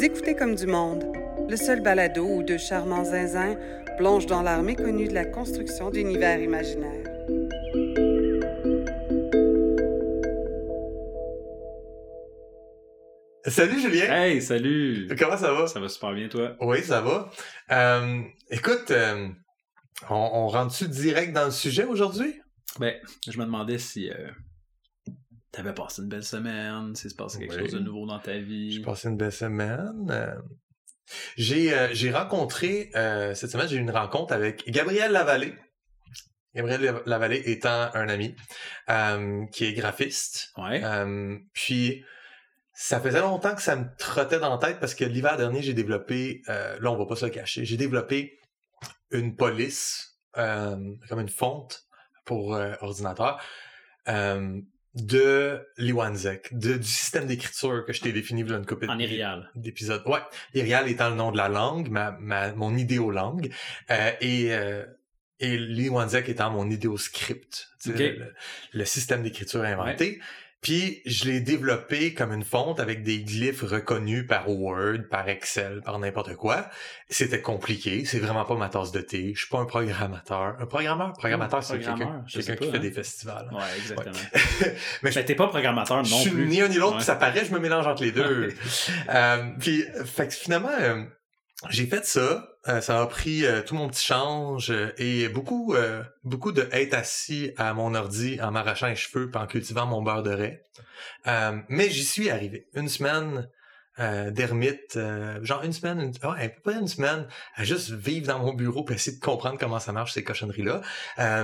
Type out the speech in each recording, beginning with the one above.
Vous écoutez comme du monde, le seul balado où deux charmants zinzins plongent dans l'art méconnu de la construction d'univers imaginaires. Salut Julien! Hey, salut! Comment ça va? Ça va super bien, toi? Oui, ça va. Euh, écoute, euh, on, on rentre-tu direct dans le sujet aujourd'hui? Ben, je me demandais si euh, t'avais passé une belle semaine, si se passé quelque Oui. chose de nouveau dans ta vie? J'ai passé une belle semaine. Euh, j'ai euh, j'ai rencontré, euh, cette semaine, j'ai eu une rencontre avec Gabriel Lavallée. Gabriel Lavallée étant un ami qui est graphiste. Ouais. Puis, ça faisait longtemps que ça me trottait dans la tête parce que l'hiver dernier, j'ai développé, là, on va pas se le cacher, j'ai développé une police, comme une fonte pour ordinateur, de l'Iwanzek, de, du système d'écriture que je t'ai défini a une couple d'épisodes. Ouais, Irial étant le nom de la langue, ma, ma, mon idéolangue, euh, et, euh, et Liwanzek étant mon idéoscript, tu sais, Ok. le, le système d'écriture inventé. Puis je l'ai développé comme une fonte avec des glyphes reconnus par Word, par Excel, par n'importe quoi. C'était compliqué, c'est vraiment pas ma tasse de thé. Je suis pas un programmateur. Un programmeur, programmateur, c'est quelqu'un je sais qui fait hein. des festivals. Ouais, exactement. Mais je t'es pas programmateur je non suis plus. ni un ni l'autre, Ouais. puis ça paraît, je me mélange entre les deux. Euh, puis, fait que finalement, euh, j'ai fait ça. Euh, ça a pris euh, tout mon petit change euh, et beaucoup, euh, beaucoup de être assis à mon ordi en m'arrachant les cheveux puis en cultivant mon beurre de raie. Mais j'y suis arrivé. Une semaine d'ermite, genre une semaine, une, peu près une semaine, à juste vivre dans mon bureau puis essayer de comprendre comment ça marche ces cochonneries-là.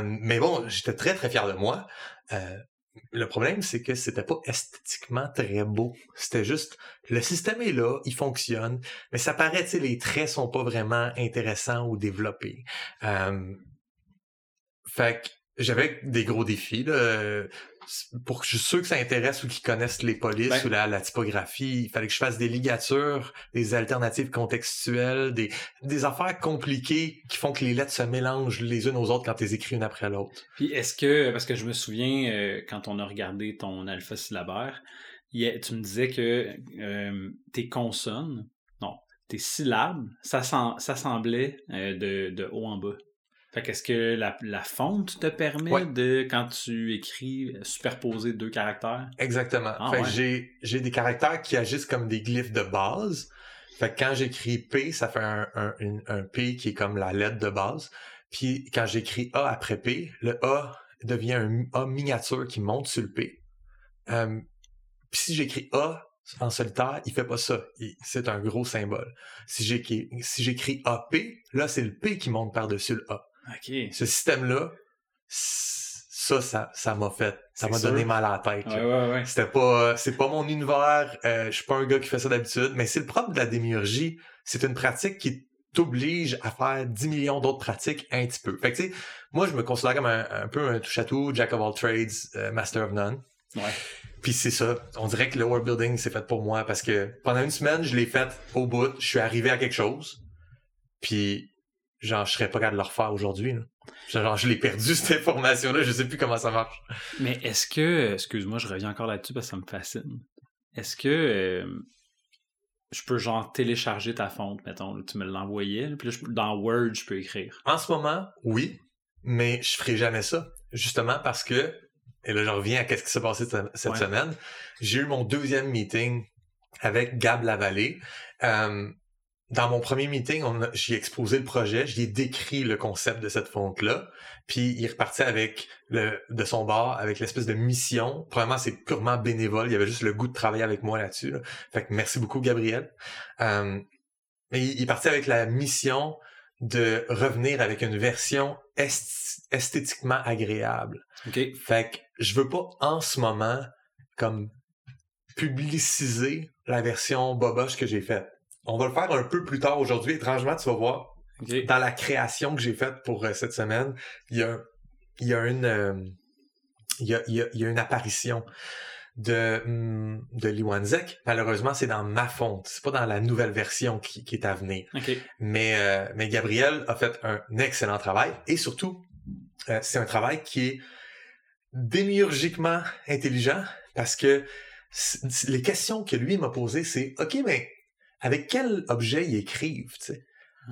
Mais bon, j'étais très très fier de moi. Euh, le problème, c'est que c'était pas esthétiquement très beau. C'était juste, le système est là, il fonctionne, mais ça paraît, tu sais, les traits sont pas vraiment intéressants ou développés. Euh, fait que j'avais des gros défis, là. Pour que je suis sûr que ça intéresse ou qu'ils connaissent les polices Ben- ou la, la typographie, il fallait que je fasse des ligatures, des alternatives contextuelles, des, des affaires compliquées qui font que les lettres se mélangent les unes aux autres quand tu les écris une après l'autre. Puis est-ce que, parce que je me souviens, euh, quand on a regardé ton alpha syllabaire, il y a- tu me disais que euh, tes consonnes, non, tes syllabes, ça, sem- ça semblait euh, de, de haut en bas. Fait qu'est-ce que la, la fonte te permet Ouais. de, quand tu écris, euh, superposer deux caractères? Exactement. Ah, fait ouais. j'ai, j'ai des caractères qui agissent comme des glyphes de base. Fait que quand j'écris P, ça fait un, un, P qui est comme la lettre de base. Puis quand j'écris A après P, le A devient un A miniature qui monte sur le P. Euh, puis si j'écris A en solitaire, il fait pas ça. C'est un gros symbole. Si j'écris, si j'écris AP, là, c'est le P qui monte par-dessus le A. OK. Ce système-là, ça, ça, ça m'a fait, ça m'a donné mal à la tête. Ouais, ouais, ouais. C'était pas, c'est pas mon univers. Euh, je suis pas un gars qui fait ça d'habitude, mais c'est le propre de la démiurgie. C'est une pratique qui t'oblige à faire 10 millions d'autres pratiques un petit peu. Fait que tu sais, moi je me considère comme un, un peu un touche-à-tout, jack of all trades, euh, master of none. Ouais. Puis c'est ça. On dirait que le world building c'est fait pour moi parce que pendant une semaine je l'ai fait au bout. Je suis arrivé à quelque chose. Puis genre je serais pas capable de le refaire aujourd'hui. Genre je l'ai perdu cette information là. Je sais plus comment ça marche. Mais est-ce que, excuse-moi, je reviens encore là-dessus parce que ça me fascine. Est-ce que euh, je peux genre télécharger ta fonte, mettons, tu me l'envoyais, puis là, je dans Word, je peux écrire? En ce moment, oui, mais je ferai jamais ça. Justement parce que, et là je reviens à qu'est-ce qui s'est passé cette, cette Ouais. semaine, j'ai eu mon deuxième meeting avec Gab Lavallée. Euh, dans mon premier meeting, on a- j'y ai exposé le projet, j'y ai décrit le concept de cette fonte-là, puis il est reparti avec le de son bar, avec l'espèce de mission. Premièrement, c'est purement bénévole, il y avait juste le goût de travailler avec moi là-dessus. là. Fait que merci beaucoup, Gabriel. Euh, et il il parti avec la mission de revenir avec une version est- esthétiquement agréable. OK. Fait que je veux pas en ce moment comme publiciser la version boboche que j'ai faite. On va le faire un peu plus tard aujourd'hui. Étrangement, tu vas voir, dans la création que j'ai faite pour euh, cette semaine, il y a, il y a une euh, il y a, il y a- il y a une apparition de hum, de Liwanzek. Malheureusement, c'est dans ma fonte. C'est pas dans la nouvelle version qui, qui est à venir. OK. Mais, euh, mais Gabriel a fait un excellent travail et surtout, euh, c'est un travail qui est démiurgiquement intelligent parce que les questions que lui m'a posées, c'est OK, mais avec quel objet ils écrivent, tu sais?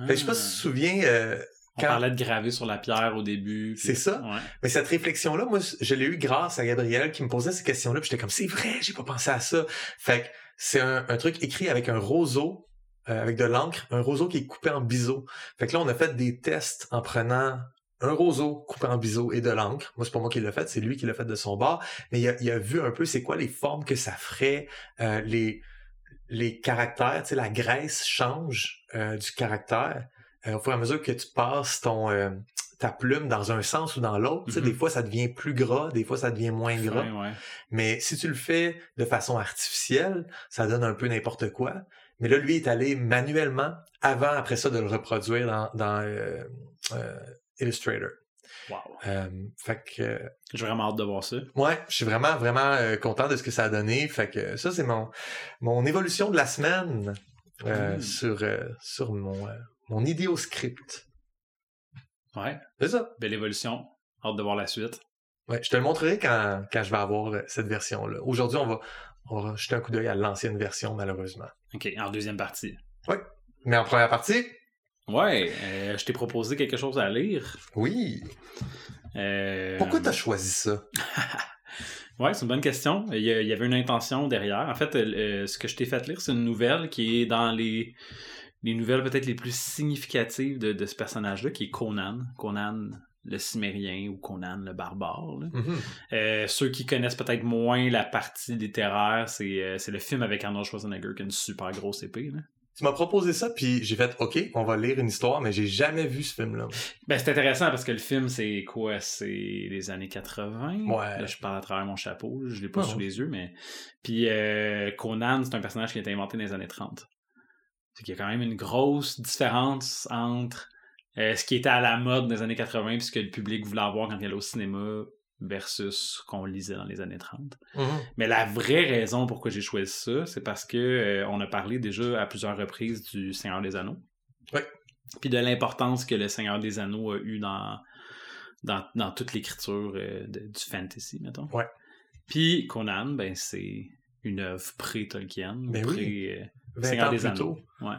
Je sais pas si tu te souviens, euh, On parlait de graver sur la pierre au début. puis- C'est ça. Ouais. Mais cette réflexion-là, moi, je l'ai eu grâce à Gabriel qui me posait ces questions-là. Puis j'étais comme, c'est vrai, j'ai pas pensé à ça. Fait que c'est un, un truc écrit avec un roseau, euh, avec de l'encre, un roseau qui est coupé en biseau. Fait que là, on a fait des tests en prenant un roseau coupé en biseau et de l'encre. Moi, c'est pas moi qui l'ai fait, c'est lui qui l'a fait de son bord. Mais il a, il a vu un peu c'est quoi les formes que ça ferait, euh, les, les caractères, tu sais, la graisse change euh, du caractère euh, au fur et à mesure que tu passes ton euh, ta plume dans un sens ou dans l'autre. Tu sais, Mhm. Des fois, ça devient plus gras, des fois, ça devient moins gras. Ouais, ouais. Mais si tu le fais de façon artificielle, ça donne un peu n'importe quoi. Mais là, lui est allé manuellement avant, après ça, de le reproduire dans, dans euh, euh, Illustrator. Wow. Euh, fait que, euh, J'ai vraiment hâte de voir ça. ouais, je suis vraiment, vraiment euh, content de ce que ça a donné. Fait que ça, c'est mon, mon évolution de la semaine euh, Mm. sur, sur mon, mon idéoscript. Ouais. C'est ça. Belle évolution. Hâte de voir la suite. Ouais, je te le montrerai quand, quand je vais avoir cette version-là. Aujourd'hui, on va, on va jeter un coup d'œil à l'ancienne version, malheureusement. OK, en deuxième partie. Mais en première partie, Ouais, euh, je t'ai proposé quelque chose à lire. oui. Euh, Pourquoi t'as choisi ça? Ouais, c'est une bonne question. Il y, avait une intention derrière. En fait, euh, ce que je t'ai fait lire, c'est une nouvelle qui est dans les, les nouvelles peut-être les plus significatives de, de ce personnage-là, qui est Conan. Conan le Cimérien ou Conan le Barbare. là. Mhm. Euh, ceux qui connaissent peut-être moins la partie littéraire, c'est euh, c'est le film avec Arnold Schwarzenegger qui a une super grosse épée. là. Tu m'as proposé ça, puis j'ai fait OK, on va lire une histoire, mais j'ai jamais vu ce film-là. Ben, c'est intéressant parce que le film, c'est quoi? C'est les années 80? Ouais. Là, je parle à travers mon chapeau, je l'ai pas sous les yeux, mais... Puis euh, Conan, c'est un personnage qui a été inventé dans les années 30. C'est qu'il y a quand même une grosse différence entre euh, ce qui était à la mode dans les années 80 puis ce que le public voulait avoir quand il allait au cinéma versus ce qu'on lisait dans les années 30. Mhm. Mais la vraie raison pourquoi j'ai choisi ça, c'est parce que euh, on a parlé déjà à plusieurs reprises du Seigneur des Anneaux. Oui. Puis de l'importance que le Seigneur des Anneaux a eu dans, dans, dans toute l'écriture euh, du fantasy, mettons. Ouais. Puis Conan, ben c'est une œuvre pré-Tolkien, Ben pré, oui. euh, 20 Seigneur ans des plus Anneaux. tôt. Ouais.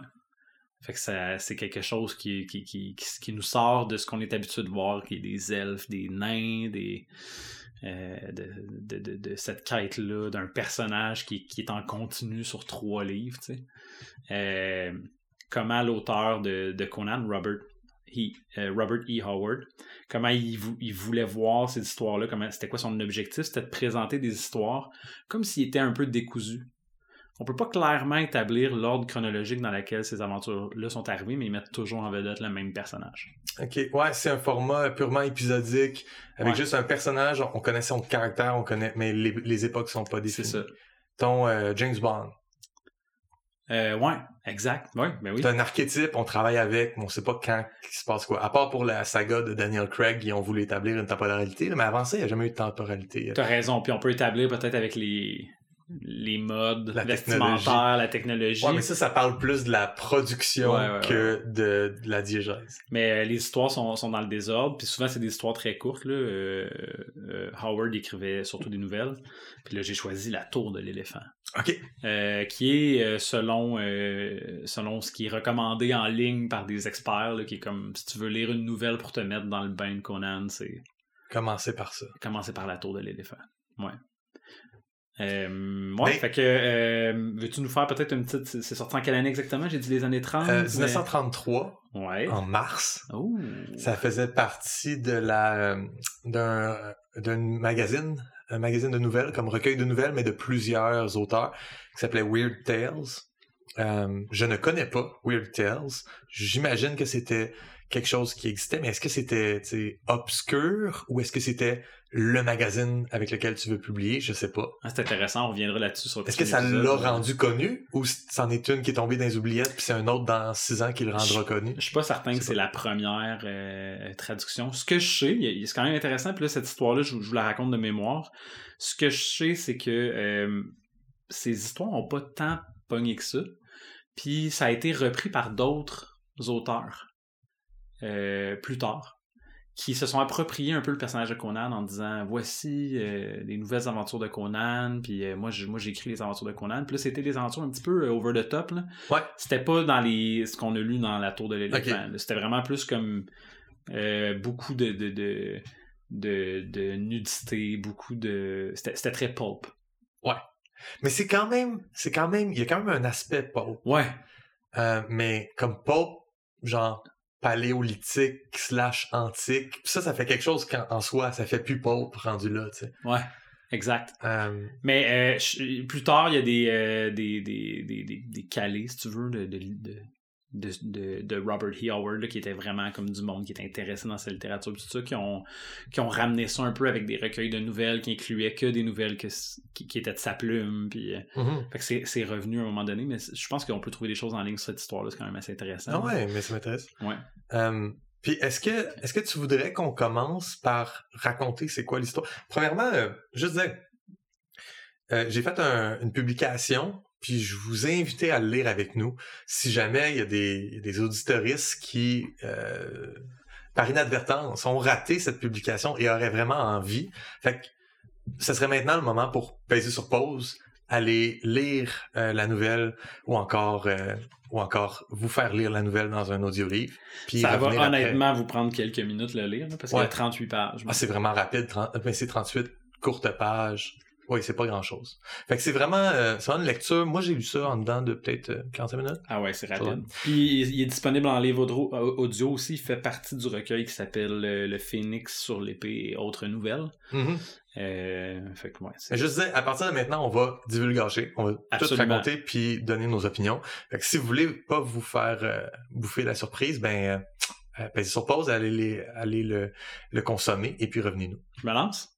Fait que ça, c'est quelque chose qui, qui, qui, qui, nous sort de ce qu'on est habitué de voir, qui est des elfes, des nains, des, euh, de, de, de, de cette quête-là d'un personnage qui, est en continu sur trois livres, tu sais. Euh, comment l'auteur de, Conan, Robert E. euh, Robert E. Howard, comment il, vou- il voulait voir ces histoires-là, comment c'était quoi son objectif, c'était de présenter des histoires comme s'il était un peu décousu. On peut pas clairement établir l'ordre chronologique dans lequel ces aventures-là sont arrivées, mais ils mettent toujours en vedette le même personnage. OK. Ouais, c'est un format purement épisodique, avec Ouais. juste un personnage, on connaît son caractère, on connaît, mais les, les époques sont pas C'est définies. ça. Ton euh, James Bond. Euh, ouais, exact. Ouais, ben oui. C'est un archétype, on travaille avec, mais on sait pas quand il se passe quoi. À part pour la saga de Daniel Craig, ils ont voulu établir une temporalité, mais avant ça, il n'y a jamais eu de temporalité. T'as raison. Puis on peut établir peut-être avec les, les modes La vestimentaires, la technologie. Ouais, mais ça, ça parle plus de la production Ouais, ouais, que De, de la diégèse. Mais euh, les histoires sont, sont dans le désordre, puis souvent c'est des histoires très courtes. Là. Euh, euh, Howard écrivait surtout des nouvelles. Puis là, j'ai choisi La Tour de l'éléphant, OK. qui est selon, selon ce qui est recommandé en ligne par des experts, là, qui est comme si tu veux lire une nouvelle pour te mettre dans le bain de Conan, c'est Commencez par ça. commencer par La Tour de l'éléphant. Ouais. Euh, ouais, Mais- fait que euh, veux-tu nous faire peut-être une petite. C'est sorti en quelle année exactement? J'ai dit les années 30. Euh, mais- 1933, Ouais. en mars, Oh. ça faisait partie de la euh, d'un d'un magazine, un magazine de nouvelles, comme recueil de nouvelles, mais de plusieurs auteurs, qui s'appelait Weird Tales. Euh, je ne connais pas Weird Tales. J'imagine que c'était quelque chose qui existait, mais est-ce que c'était obscur ou est-ce que c'était le magazine avec lequel tu veux publier? Je sais pas. Ah, c'est intéressant, on reviendra là-dessus sur le Est-ce que ça l'a rendu connu ou c'en est une qui est tombée dans les oubliettes puis c'est un autre dans six ans qui le rendra connu? Je suis pas certain que c'est la première euh, traduction. Ce que je sais, c'est quand même intéressant, puis là, cette histoire-là, je, vous- je vous la raconte de mémoire. Ce que je sais, c'est que euh, ces histoires ont pas tant pogné que ça. Puis ça a été repris par d'autres auteurs euh, plus tard, qui se sont appropriés un peu le personnage de Conan en disant voici euh, les nouvelles aventures de Conan puis euh, moi j'ai moi j'ai écrit les aventures de Conan puis là c'était des aventures un petit peu euh, over the top là. Ouais. C'était pas dans les ce qu'on a lu dans la tour de l'éléphant. C'était vraiment plus comme beaucoup de de, de de de nudité, beaucoup de c'était c'était très pulp. Mais c'est quand même, c'est quand même, il y a quand même un aspect pulp. Ouais. Mais comme pulp, genre paléolithique slash antique. Puis ça, ça fait quelque chose qu'en en soi, ça fait plus pulp rendu là, tu sais. Ouais. Exact. Euh, Mais euh, plus tard, il y a des, euh, des, des, des, des, des calés, si tu veux, de, de, de, de, de- de Robert E. Howard, là, qui était vraiment comme du monde qui était intéressé dans sa littérature, tout ça, qui ont, qui ont ramené ça un peu avec des recueils de nouvelles qui incluaient que des nouvelles que, qui, qui étaient de sa plume. Puis, que c'est, c'est revenu à un moment donné, mais je pense qu'on peut trouver des choses en ligne sur cette histoire-là, c'est quand même assez intéressant. Ah ouais, mais ça m'intéresse. Ouais. Puis est-ce que est-ce que tu voudrais qu'on commence par raconter c'est quoi l'histoire? Premièrement, euh, juste dire, euh, j'ai fait un- une publication, puis je vous ai invité à le lire avec nous. Si jamais il y a des, des auditoristes qui, euh, par inadvertance, ont raté cette publication et auraient vraiment envie, fait que ce serait maintenant le moment pour peser sur pause, aller lire euh, la nouvelle ou encore euh, ou encore vous faire lire la nouvelle dans un audiolivre. Puis Ça va après. honnêtement vous prendre quelques minutes le lire, parce qu'il y Ouais. a 38 pages. Ah, c'est vraiment rapide, 30, mais c'est 38 courtes pages. Oui, c'est pas grand chose. Fait que c'est vraiment, euh, c'est vraiment une lecture. Moi, j'ai lu ça en dedans de peut-être euh, 45 minutes. Ah ouais, c'est rapide. Puis il est disponible en livre audio, audio aussi. Il fait partie du recueil qui s'appelle euh, Le Phénix sur l'épée et autres nouvelles. Mhm. Euh, fait que ouais, Mais je disais, à partir de maintenant, on va divulgacher. On va tout raconter puis donner nos opinions. Fait que si vous voulez pas vous faire euh, bouffer la surprise, ben, euh, euh, pesez sur pause, allez, les- allez le, le consommer et puis revenez-nous. Je me lance?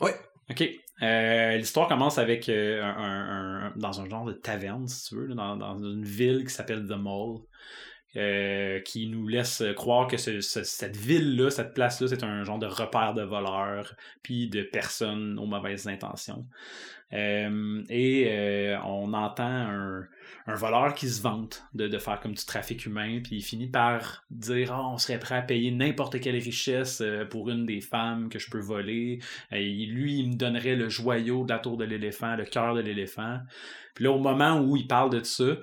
Oui. OK. Euh, L'histoire commence avec euh, un, dans un genre de taverne, si tu veux, dans, dans une ville qui s'appelle The Mall, euh, qui nous laisse croire que ce- ce- cette ville-là, cette place-là, c'est un genre de repère de voleurs, puis de personnes aux mauvaises intentions. Euh, et euh, on entend un, voleur qui se vante de, faire comme du trafic humain, puis il finit par dire Ah, on serait prêt à payer n'importe quelle richesse pour une des femmes que je peux voler. Lui, il me donnerait le joyau de la tour de l'éléphant, le cœur de l'éléphant. Puis là, au moment où il parle de ça,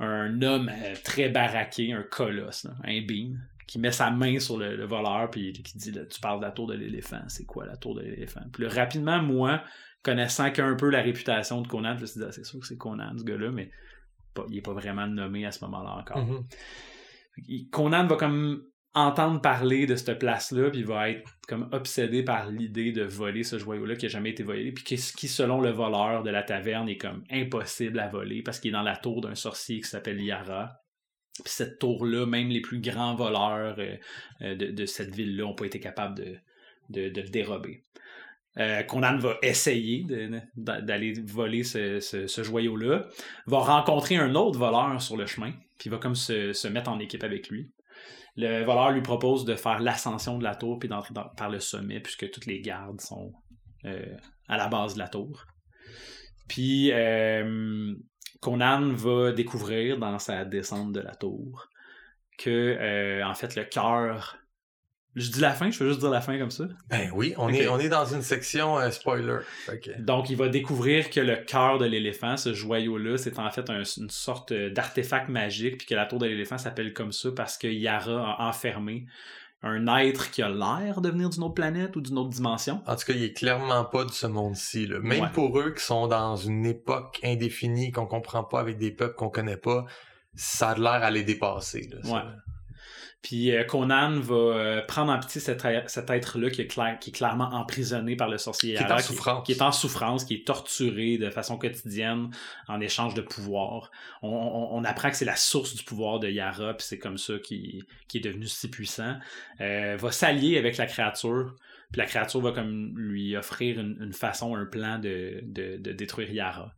un homme euh, très baraqué, un colosse, là, un beam, qui met sa main sur le, le voleur, puis qui dit là, Tu parles de la tour de l'éléphant, c'est quoi la tour de l'éléphant Puis là, rapidement, moi, connaissant qu'un peu la réputation de Conan, je me suis dit, Ah, c'est sûr que c'est Conan, ce gars-là, mais pas- il est pas vraiment nommé à ce moment-là encore. Mhm. Il- Conan va comme entendre parler de cette place-là, puis il va être comme obsédé par l'idée de voler ce joyau-là qui a jamais été volé, puis qui, selon le voleur de la taverne, est comme impossible à voler parce qu'il est dans la tour d'un sorcier qui s'appelle Yara. Puis cette tour-là, même les plus grands voleurs euh, euh, de, cette ville-là n'ont pas été capables de, le dérober. Euh, Conan va essayer d'aller voler ce, joyau-là, va rencontrer un autre voleur sur le chemin, puis va comme se mettre en équipe avec lui. Le voleur lui propose de faire l'ascension de la tour puis d'entrer par le sommet, puisque toutes les gardes sont euh, à la base de la tour. Puis euh, Conan va découvrir dans sa descente de la tour que, euh, en fait, le cœur. Je dis la fin, je veux juste dire la fin comme ça. Ben oui, on, est, on est dans une section euh, spoiler. Donc, il va découvrir que le cœur de l'éléphant, ce joyau-là, c'est en fait un- une sorte d'artefact magique, puis que la tour de l'éléphant s'appelle comme ça parce que Yara a enfermé un être qui a l'air de venir d'une autre planète ou d'une autre dimension. En tout cas, il est clairement pas de ce monde-ci. Même Ouais. pour eux qui sont dans une époque indéfinie qu'on comprend pas avec des peuples qu'on connaît pas, ça a l'air à les dépasser. là. Ouais. Puis euh, Conan va euh, prendre en pitié cet, être-là qui, est clair- qui est clairement emprisonné par le sorcier Qui est Yara, en souffrance. Qui, est en souffrance, qui est torturé de façon quotidienne en échange de pouvoir. On, on- on apprend que c'est la source du pouvoir de Yara, puis c'est comme ça qu'il est devenu si puissant. Euh, va s'allier avec la créature, puis la créature va comme lui offrir une, une façon, un plan de, de- de détruire Yara.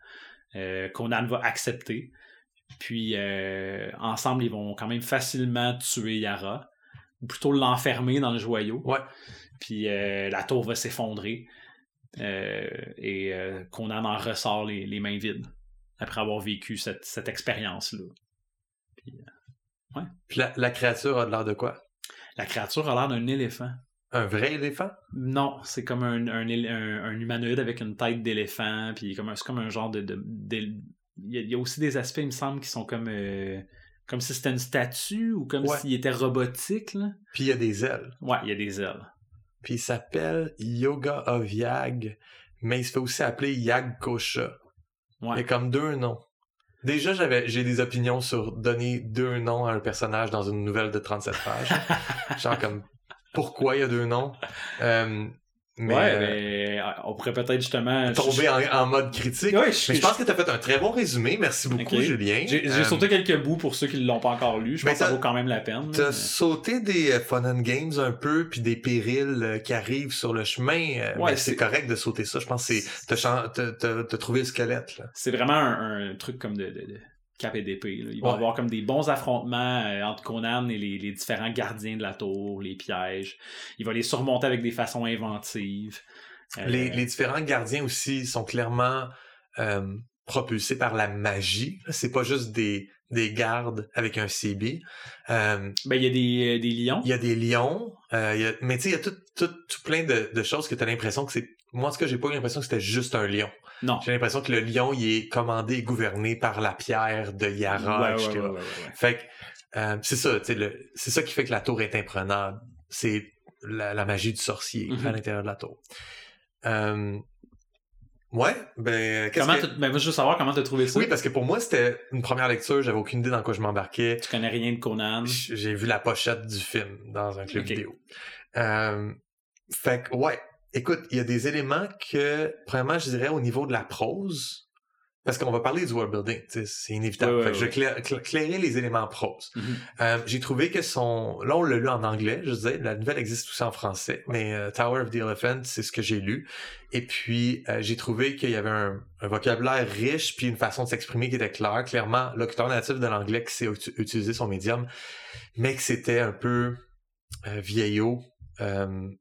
Euh, Conan va accepter. Puis euh, ensemble, ils vont quand même facilement tuer Yara, ou plutôt l'enfermer dans le joyau. Ouais. Puis euh, la tour va s'effondrer. Euh, et Conan en ressort les, les mains vides après avoir vécu cette, cette expérience-là. Puis la, la créature a de l'air de quoi? La créature a l'air d'un éléphant. un vrai éléphant? Non, c'est comme un, un, un- un humanoïde avec une tête d'éléphant, puis comme un- c'est comme un genre de... de- il, y a, il y a aussi des aspects, il me semble, qui sont comme... euh, comme si c'était une statue ou comme Ouais. s'il était robotique, là. Puis il y a des ailes. Ouais, il y a des ailes. Puis il s'appelle Yoga of Yag, mais il se fait aussi appeler Yag Kosha. Il y Ouais. a comme deux noms. Déjà, j'avais, j'ai des opinions sur donner deux noms à un personnage dans une nouvelle de 37 pages. Genre comme, pourquoi il y a deux noms? Euh, mais, ouais, euh, ben, on pourrait peut-être justement... tomber en, en mode critique. Ouais, je, Mais je pense que tu as fait un très bon résumé. Merci beaucoup. Julien. J'ai Euh, sauté quelques bouts pour ceux qui ne l'ont pas encore lu. Je pense que ça vaut quand même la peine. T'as sauté des euh, fun and games un peu, puis des périls euh, qui arrivent sur le chemin. euh, Ouais, c'est correct de sauter ça. Je pense que c'est t'as trouvé le squelette. C'est vraiment un, un truc comme de, de, de cap et d'épée. là. Il va y Ouais. avoir comme des bons affrontements euh, entre Conan et les, les différents gardiens de la tour, les pièges. Il va les surmonter avec des façons inventives. Euh, Les, les différents gardiens aussi sont clairement euh, propulsés par la magie. C'est pas juste des, des gardes avec un CB. Ben, il y a des, des lions. Il y a des lions, il y a- mais tu sais, il y a tout, tout, tout plein de, de choses que tu as l'impression que c'est. Moi, en tout cas, j'ai pas eu l'impression que c'était juste un lion. Non. J'ai l'impression que le lion, il est commandé et gouverné par la pierre de Yara, Ouais, ouais, ouais, ouais, ouais, ouais. Fait que euh, c'est ça, tu sais, le- c'est ça qui fait que la tour est imprenable. C'est la, la magie du sorcier Mhm. à l'intérieur de la tour. Euh, ouais, ben Comment que... t'as- ben, moi, je veux savoir comment tu as trouvé ça. Oui, parce que pour moi, c'était une première lecture, j'avais aucune idée dans quoi je m'embarquais. Tu connais rien de Conan. J'ai vu la pochette du film dans un club vidéo. Euh, fait que, ouais. Écoute, il y a des éléments que, premièrement, je dirais au niveau de la prose, parce qu'on va parler du world building, c'est inévitable. Ouais, ouais, fait que je vais clairer les éléments prose. Mhm. Euh, j'ai trouvé que son... Là, on l'a lu en anglais, je disais. La nouvelle existe aussi en français. Mais euh, Tower of the Elephant, c'est ce que j'ai lu. Et puis, euh, j'ai trouvé qu'il y avait un, un vocabulaire riche, puis une façon de s'exprimer qui était claire. Clairement, locuteur natif de l'anglais qui sait utiliser son médium, mais que c'était un peu vieillot. Euh, il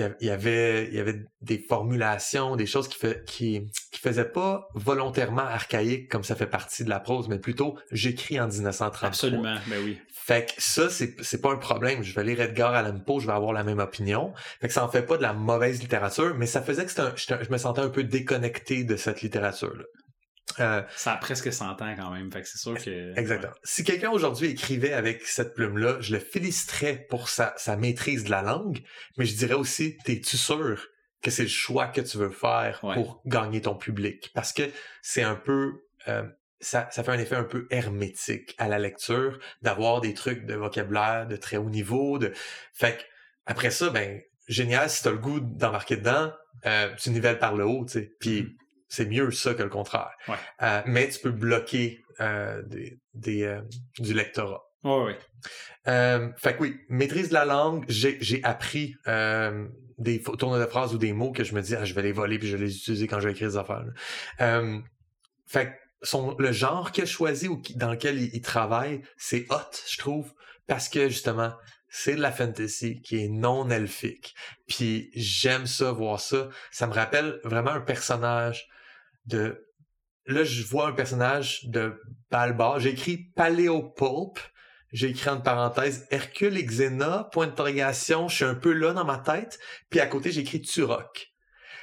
y a- il y avait il y avait des formulations, des choses qui fait, qui qui faisaient pas volontairement archaïques comme ça fait partie de la prose, mais plutôt j'écris en 1933. Absolument, ben oui. Fait que ça, c'est, c'est pas un problème. Je vais lire Edgar Allan Poe, je vais avoir la même opinion. Fait que ça en fait pas de la mauvaise littérature, mais ça faisait que un- j'étais- je me sentais un peu déconnecté de cette littérature-là. Euh, Ça a presque 100 ans quand même. Fait que c'est sûr que. exactement. Si quelqu'un aujourd'hui écrivait avec cette plume-là, je le féliciterais pour sa, sa maîtrise de la langue, mais je dirais aussi, t'es-tu sûr que c'est le choix que tu veux faire Ouais. pour gagner ton public? Parce que c'est un peu... euh, ça, ça fait un effet un peu hermétique à la lecture d'avoir des trucs de vocabulaire de très haut niveau. De... Fait que, après ça, ben, génial, si t'as le goût d'embarquer dedans, euh, tu nivelles par le haut, tu sais. Puis Mhm. C'est mieux ça que le contraire. Ouais. Euh, mais tu peux bloquer euh, des, des, euh, du lectorat. Ouais. Euh, fait que oui, maîtrise de la langue, j'ai, j'ai appris euh, des tournes de phrases ou des mots que je me dis, ah, je vais les voler puis je vais les utiliser quand je vais écrire des affaires. Euh, fait que son, le genre qu'il a choisi ou dans lequel il, il travaille, c'est hot, je trouve, parce que justement, c'est de la fantasy qui est non elfique. Puis j'aime ça, voir ça. Ça me rappelle vraiment un personnage de... Là, je vois un personnage de Balbar. J'ai écrit Paléopulpe. J'ai écrit entre parenthèses Hercule et Xena, point d'interrogation. Je suis un peu là dans ma tête. Puis à côté, j'ai écrit Turok.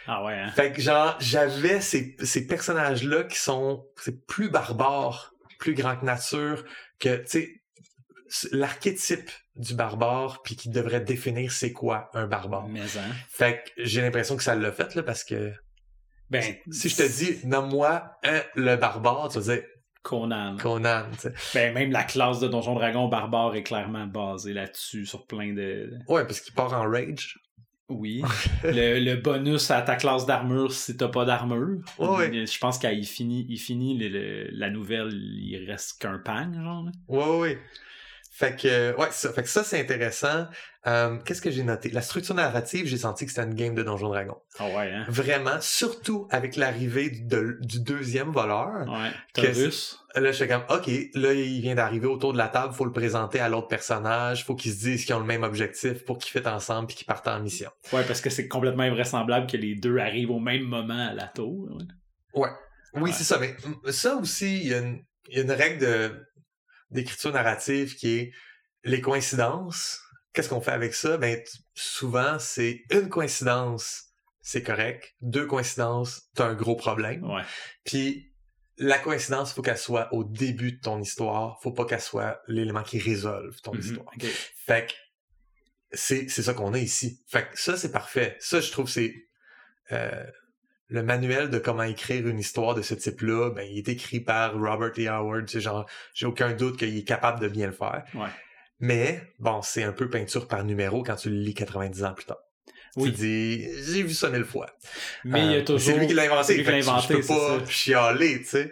Ah ouais, hein? Fait que genre, j'avais ces, ces personnages-là qui sont c'est plus barbares, plus grand que nature, que, tu sais, l'archétype du barbare, puis qui devrait définir c'est quoi un barbare. Mais hein? Fait que j'ai l'impression que ça l'a fait, là, parce que Ben. si je te dis, nomme-moi un, le barbare, tu vas dire Conan. Conan, tu sais. Ben, même la classe de Donjon Dragon barbare est clairement basée là-dessus, sur plein de. Ouais, parce qu'il part en rage. Oui. le, le bonus à ta classe d'armure si t'as pas d'armure. Ouais, ouais. Je pense qu'il finit, il finit le- le- la nouvelle, il reste qu'un pang, genre. Ouais, ouais, ouais. Fait que, ouais, ça, fait que ça, c'est intéressant. Euh, Qu'est-ce que j'ai noté? La structure narrative, j'ai senti que c'était une game de Donjon Dragon. Ah ouais, hein? Vraiment, surtout avec l'arrivée du, de- du deuxième voleur. Ouais. Que. Là, je suis comme, OK, là, il vient d'arriver autour de la table, faut le présenter à l'autre personnage, faut qu'ils se disent qu'ils ont le même objectif pour qu'ils fitent ensemble puis qu'ils partent en mission. Ouais, parce que c'est complètement invraisemblable que les deux arrivent au même moment à la tour. ouais. Oui, Ouais. c'est ça. Mais ça aussi, il y a une, il y a une règle de, d'écriture narrative qui est les coïncidences qu'est-ce qu'on fait avec ça? Ben, souvent, c'est une coïncidence, c'est correct. Deux coïncidences, t'as un gros problème. Ouais. Puis la coïncidence, faut qu'elle soit au début de ton histoire. Faut pas qu'elle soit l'élément qui résolve ton Mhm. histoire. Ok. Fait que c'est, c'est ça qu'on a ici. Fait que ça, c'est parfait. Ça, je trouve, c'est euh, le manuel de comment écrire une histoire de ce type-là. Ben, il est écrit par Robert E. Howard. Sais, genre, j'ai aucun doute qu'il est capable de bien le faire. Ouais. Mais, bon, c'est un peu peinture par numéro quand tu le lis 90 ans plus tard. Oui. Tu dis, j'ai vu ça mille fois. Mais il y a Euh, toujours. C'est lui qui l'a inventé. c'est lui qui inventé, Je peux c'est pas ça. chialer, tu sais.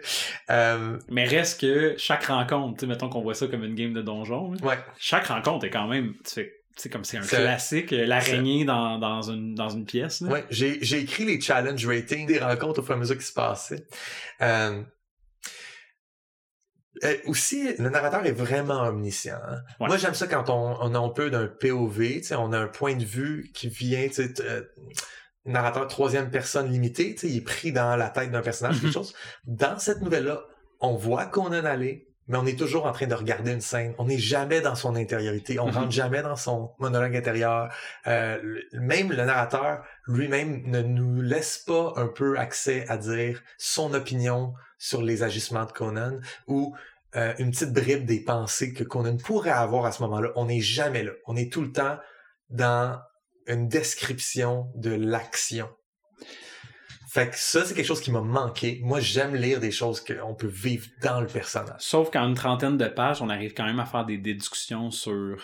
Euh, Mais reste que chaque rencontre, tu sais, mettons qu'on voit ça comme une game de donjon, ouais. chaque rencontre est quand même, tu fais, sais, comme c'est un C'est- classique, euh, l'araignée dans, dans, une, dans une pièce. là. Ouais, j'ai, j'ai écrit les challenge ratings des rencontres au fur et à mesure qui se passaient. Euh, euh, aussi, le narrateur est vraiment omniscient. hein. Ouais. Moi, j'aime ça quand on, on a un peu d'un POV, on a un point de vue qui vient, euh, narrateur troisième personne limitée, il est pris dans la tête d'un personnage, quelque chose. Dans cette nouvelle-là, on voit Conan aller, mais on est toujours en train de regarder une scène. On n'est jamais dans son intériorité. On Mhm. rentre jamais dans son monologue intérieur. Euh, même le narrateur lui-même ne nous laisse pas un peu accès à dire son opinion sur les agissements de Conan ou euh, une petite bribe des pensées que Conan pourrait avoir à ce moment-là. On n'est jamais là. On est tout le temps dans une description de l'action. Fait que ça, c'est quelque chose qui m'a manqué. Moi, j'aime lire des choses qu'on peut vivre dans le personnage. Sauf qu'en une trentaine de pages, on arrive quand même à faire des déductions sur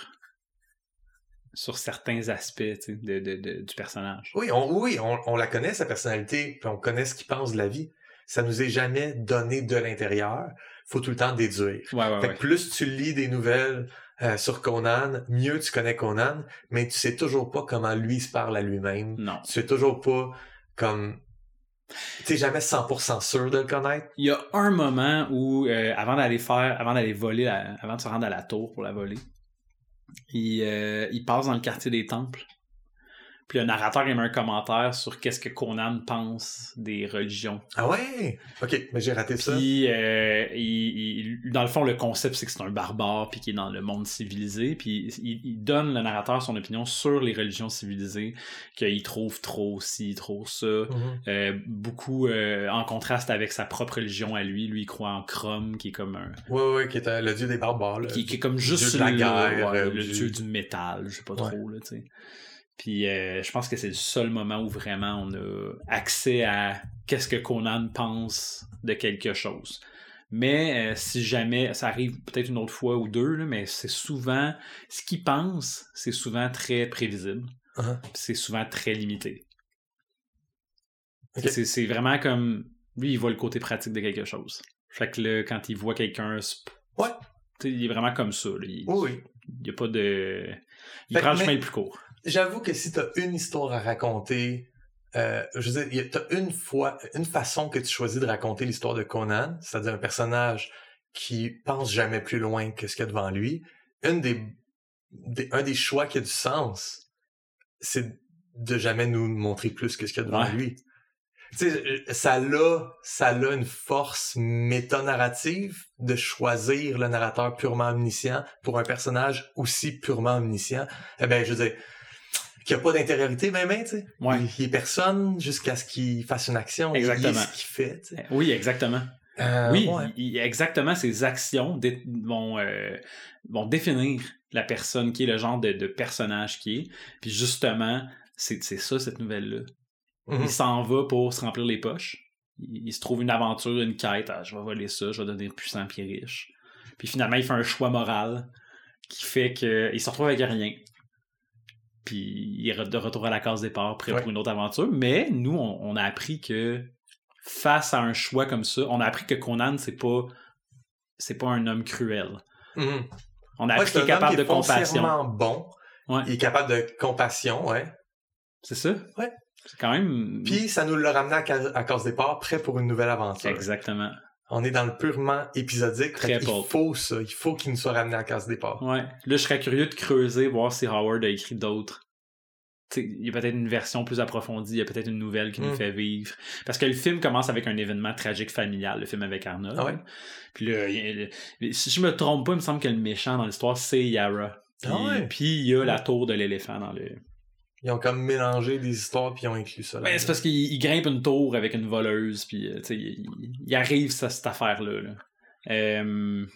sur certains aspects tu sais, de, de- de- du personnage. Oui, on, oui, on, on la connaît, sa personnalité, puis on connaît ce qu'il pense de la vie. Ça nous est jamais donné de l'intérieur. Faut tout le temps déduire. Ouais, ouais, Fait ouais. que plus tu lis des nouvelles euh, sur Conan, mieux tu connais Conan, mais tu sais toujours pas comment lui se parle à lui-même. Non. Tu sais toujours pas comme... T'es jamais 100% sûr de le connaître? Il y a un moment où, euh, avant d'aller faire, avant d'aller voler, avant de se rendre à la tour pour la voler, il, euh, il passe dans le quartier des temples. Puis le narrateur il met un commentaire sur qu'est-ce que Conan pense des religions. Ah ouais? Ok, mais j'ai raté ça. Puis, euh, il- il- dans le fond, le concept, c'est que c'est un barbare, puis qu'il est dans le monde civilisé. Puis, il, il donne le narrateur son opinion sur les religions civilisées, qu'il trouve trop ci, trop ça. Mhm. Euh, beaucoup euh, en contraste avec sa propre religion à lui. Lui, il croit en Chrome, qui est comme un... Ouais, ouais, qui est le dieu des barbares. là. Qui, qui est comme juste dieu de la guerre, ouais, euh, le du- dieu du métal, je sais pas Ouais. trop, là, tu sais. Puis euh, je pense que c'est le seul moment où vraiment on a accès à qu'est-ce que Conan pense de quelque chose. Mais euh, si jamais, ça arrive peut-être une autre fois ou deux, là, mais c'est souvent, ce qu'il pense, c'est souvent très prévisible. Uh-huh. C'est souvent très limité. C'est- vraiment comme, lui, il voit le côté pratique de quelque chose. Fait que là, quand il voit quelqu'un, Ouais. il est vraiment comme ça. là. Il, Oui, il y a pas de. Il Fait prend le chemin mais- le plus court. J'avoue que si t'as une histoire à raconter, euh, je veux dire, t'as une fois, une façon que tu choisis de raconter l'histoire de Conan, c'est-à-dire un personnage qui pense jamais plus loin que ce qu'il y a devant lui. Une des, des- un des choix qui a du sens, c'est de jamais nous montrer plus que ce qu'il y a devant Ouais. lui. Tu sais, euh, ça l'a, ça a une force métanarrative de choisir le narrateur purement omniscient pour un personnage aussi purement omniscient. Eh ben, je veux dire, qu'il n'y a pas d'intériorité même, tu sais. Ouais. Il, il est personne jusqu'à ce qu'il fasse une action. Il- Il, Exactement. est ce qu'il fait. Oui, exactement. Euh, oui, ouais. il- il- exactement. Ses actions vont, euh, vont définir la personne qui est, le genre de, de personnage qui est. Puis justement, c'est c'est ça, cette nouvelle-là. Mhm. Il s'en va pour se remplir les poches. Il, il se trouve une aventure, une quête. Ah, je vais voler ça, je vais devenir puissant puis riche. Puis finalement, il fait un choix moral qui fait qu'il se retrouve avec rien. Puis il est de retour à la case départ, prêt Ouais. pour une autre aventure. Mais nous, on, on a appris que face à un choix comme ça, on a appris que Conan, c'est pas c'est pas un homme cruel. Mhm. On a Ouais, appris qu'il est capable de est compassion. bon. Ouais. Il est capable de compassion, ouais. C'est ça? Ouais. C'est quand même. Puis ça nous l'a ramené à, à case départ, prêt pour une nouvelle aventure. Exactement. On est dans le purement épisodique. Très pulp. faut ça. Il faut qu'il nous soit ramené à case départ. Ouais. Là, je serais curieux de creuser, voir si Howard a écrit d'autres. Tu sais, il y a peut-être une version plus approfondie, il y a peut-être une nouvelle qui nous Mm. fait vivre. Parce que le film commence avec un événement tragique familial, le film avec Arnold. Ah ouais? Puis là, il y a- le- si je me trompe pas, il me semble que le méchant dans l'histoire, c'est Yara. Puis, Ah ouais? puis il y a la tour de l'éléphant dans le. Ils ont comme mélangé des histoires puis ils ont inclus ça. Ben, c'est parce qu'il il grimpe une tour avec une voleuse, puis euh, tu sais, il, arrive ça, cette affaire-là. là. Euh,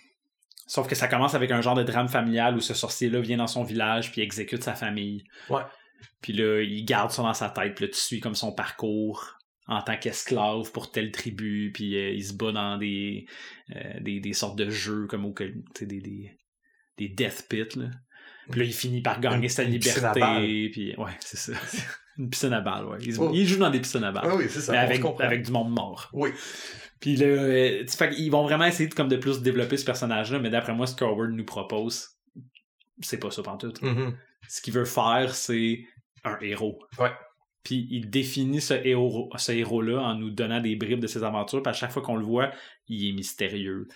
sauf que ça commence avec un genre de drame familial où ce sorcier-là vient dans son village puis exécute sa famille. Ouais. Puis là, il garde ça dans sa tête, puis là, tu suis comme son parcours en tant qu'esclave pour telle tribu, puis euh, il se bat dans des, euh, des, des sortes de jeux comme au, des, des, des death pits, là. Puis là, il finit par gagner Une- sa liberté, puis ouais, c'est ça. une piscine à balles, ouais. Il, Oh. il joue dans des piscines à balles. Ah oui, c'est ça. Mais avec, avec du monde mort. Oui. Puis là, euh, fait qu'ils vont vraiment essayer de, comme de plus développer ce personnage-là, mais d'après moi, ce que Howard nous propose, c'est pas ça pantoute. Mhm. Ce qu'il veut faire, c'est un héros. Ouais. Puis il définit ce héros, ce héros-là en nous donnant des bribes de ses aventures. Puis à chaque fois qu'on le voit, il est mystérieux.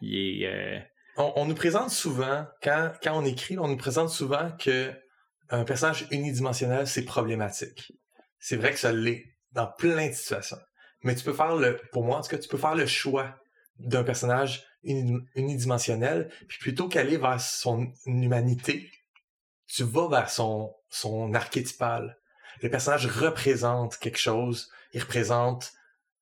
Il est. euh, On, on nous présente souvent, quand, quand on écrit, on nous présente souvent que un personnage unidimensionnel, c'est problématique. C'est vrai que ça l'est dans plein de situations. Mais tu peux faire le, pour moi en tout cas, tu peux faire le choix d'un personnage uni- unidimensionnel, puis plutôt qu'aller vers son humanité, tu vas vers son, son archétypal. Le personnage représente quelque chose, il représente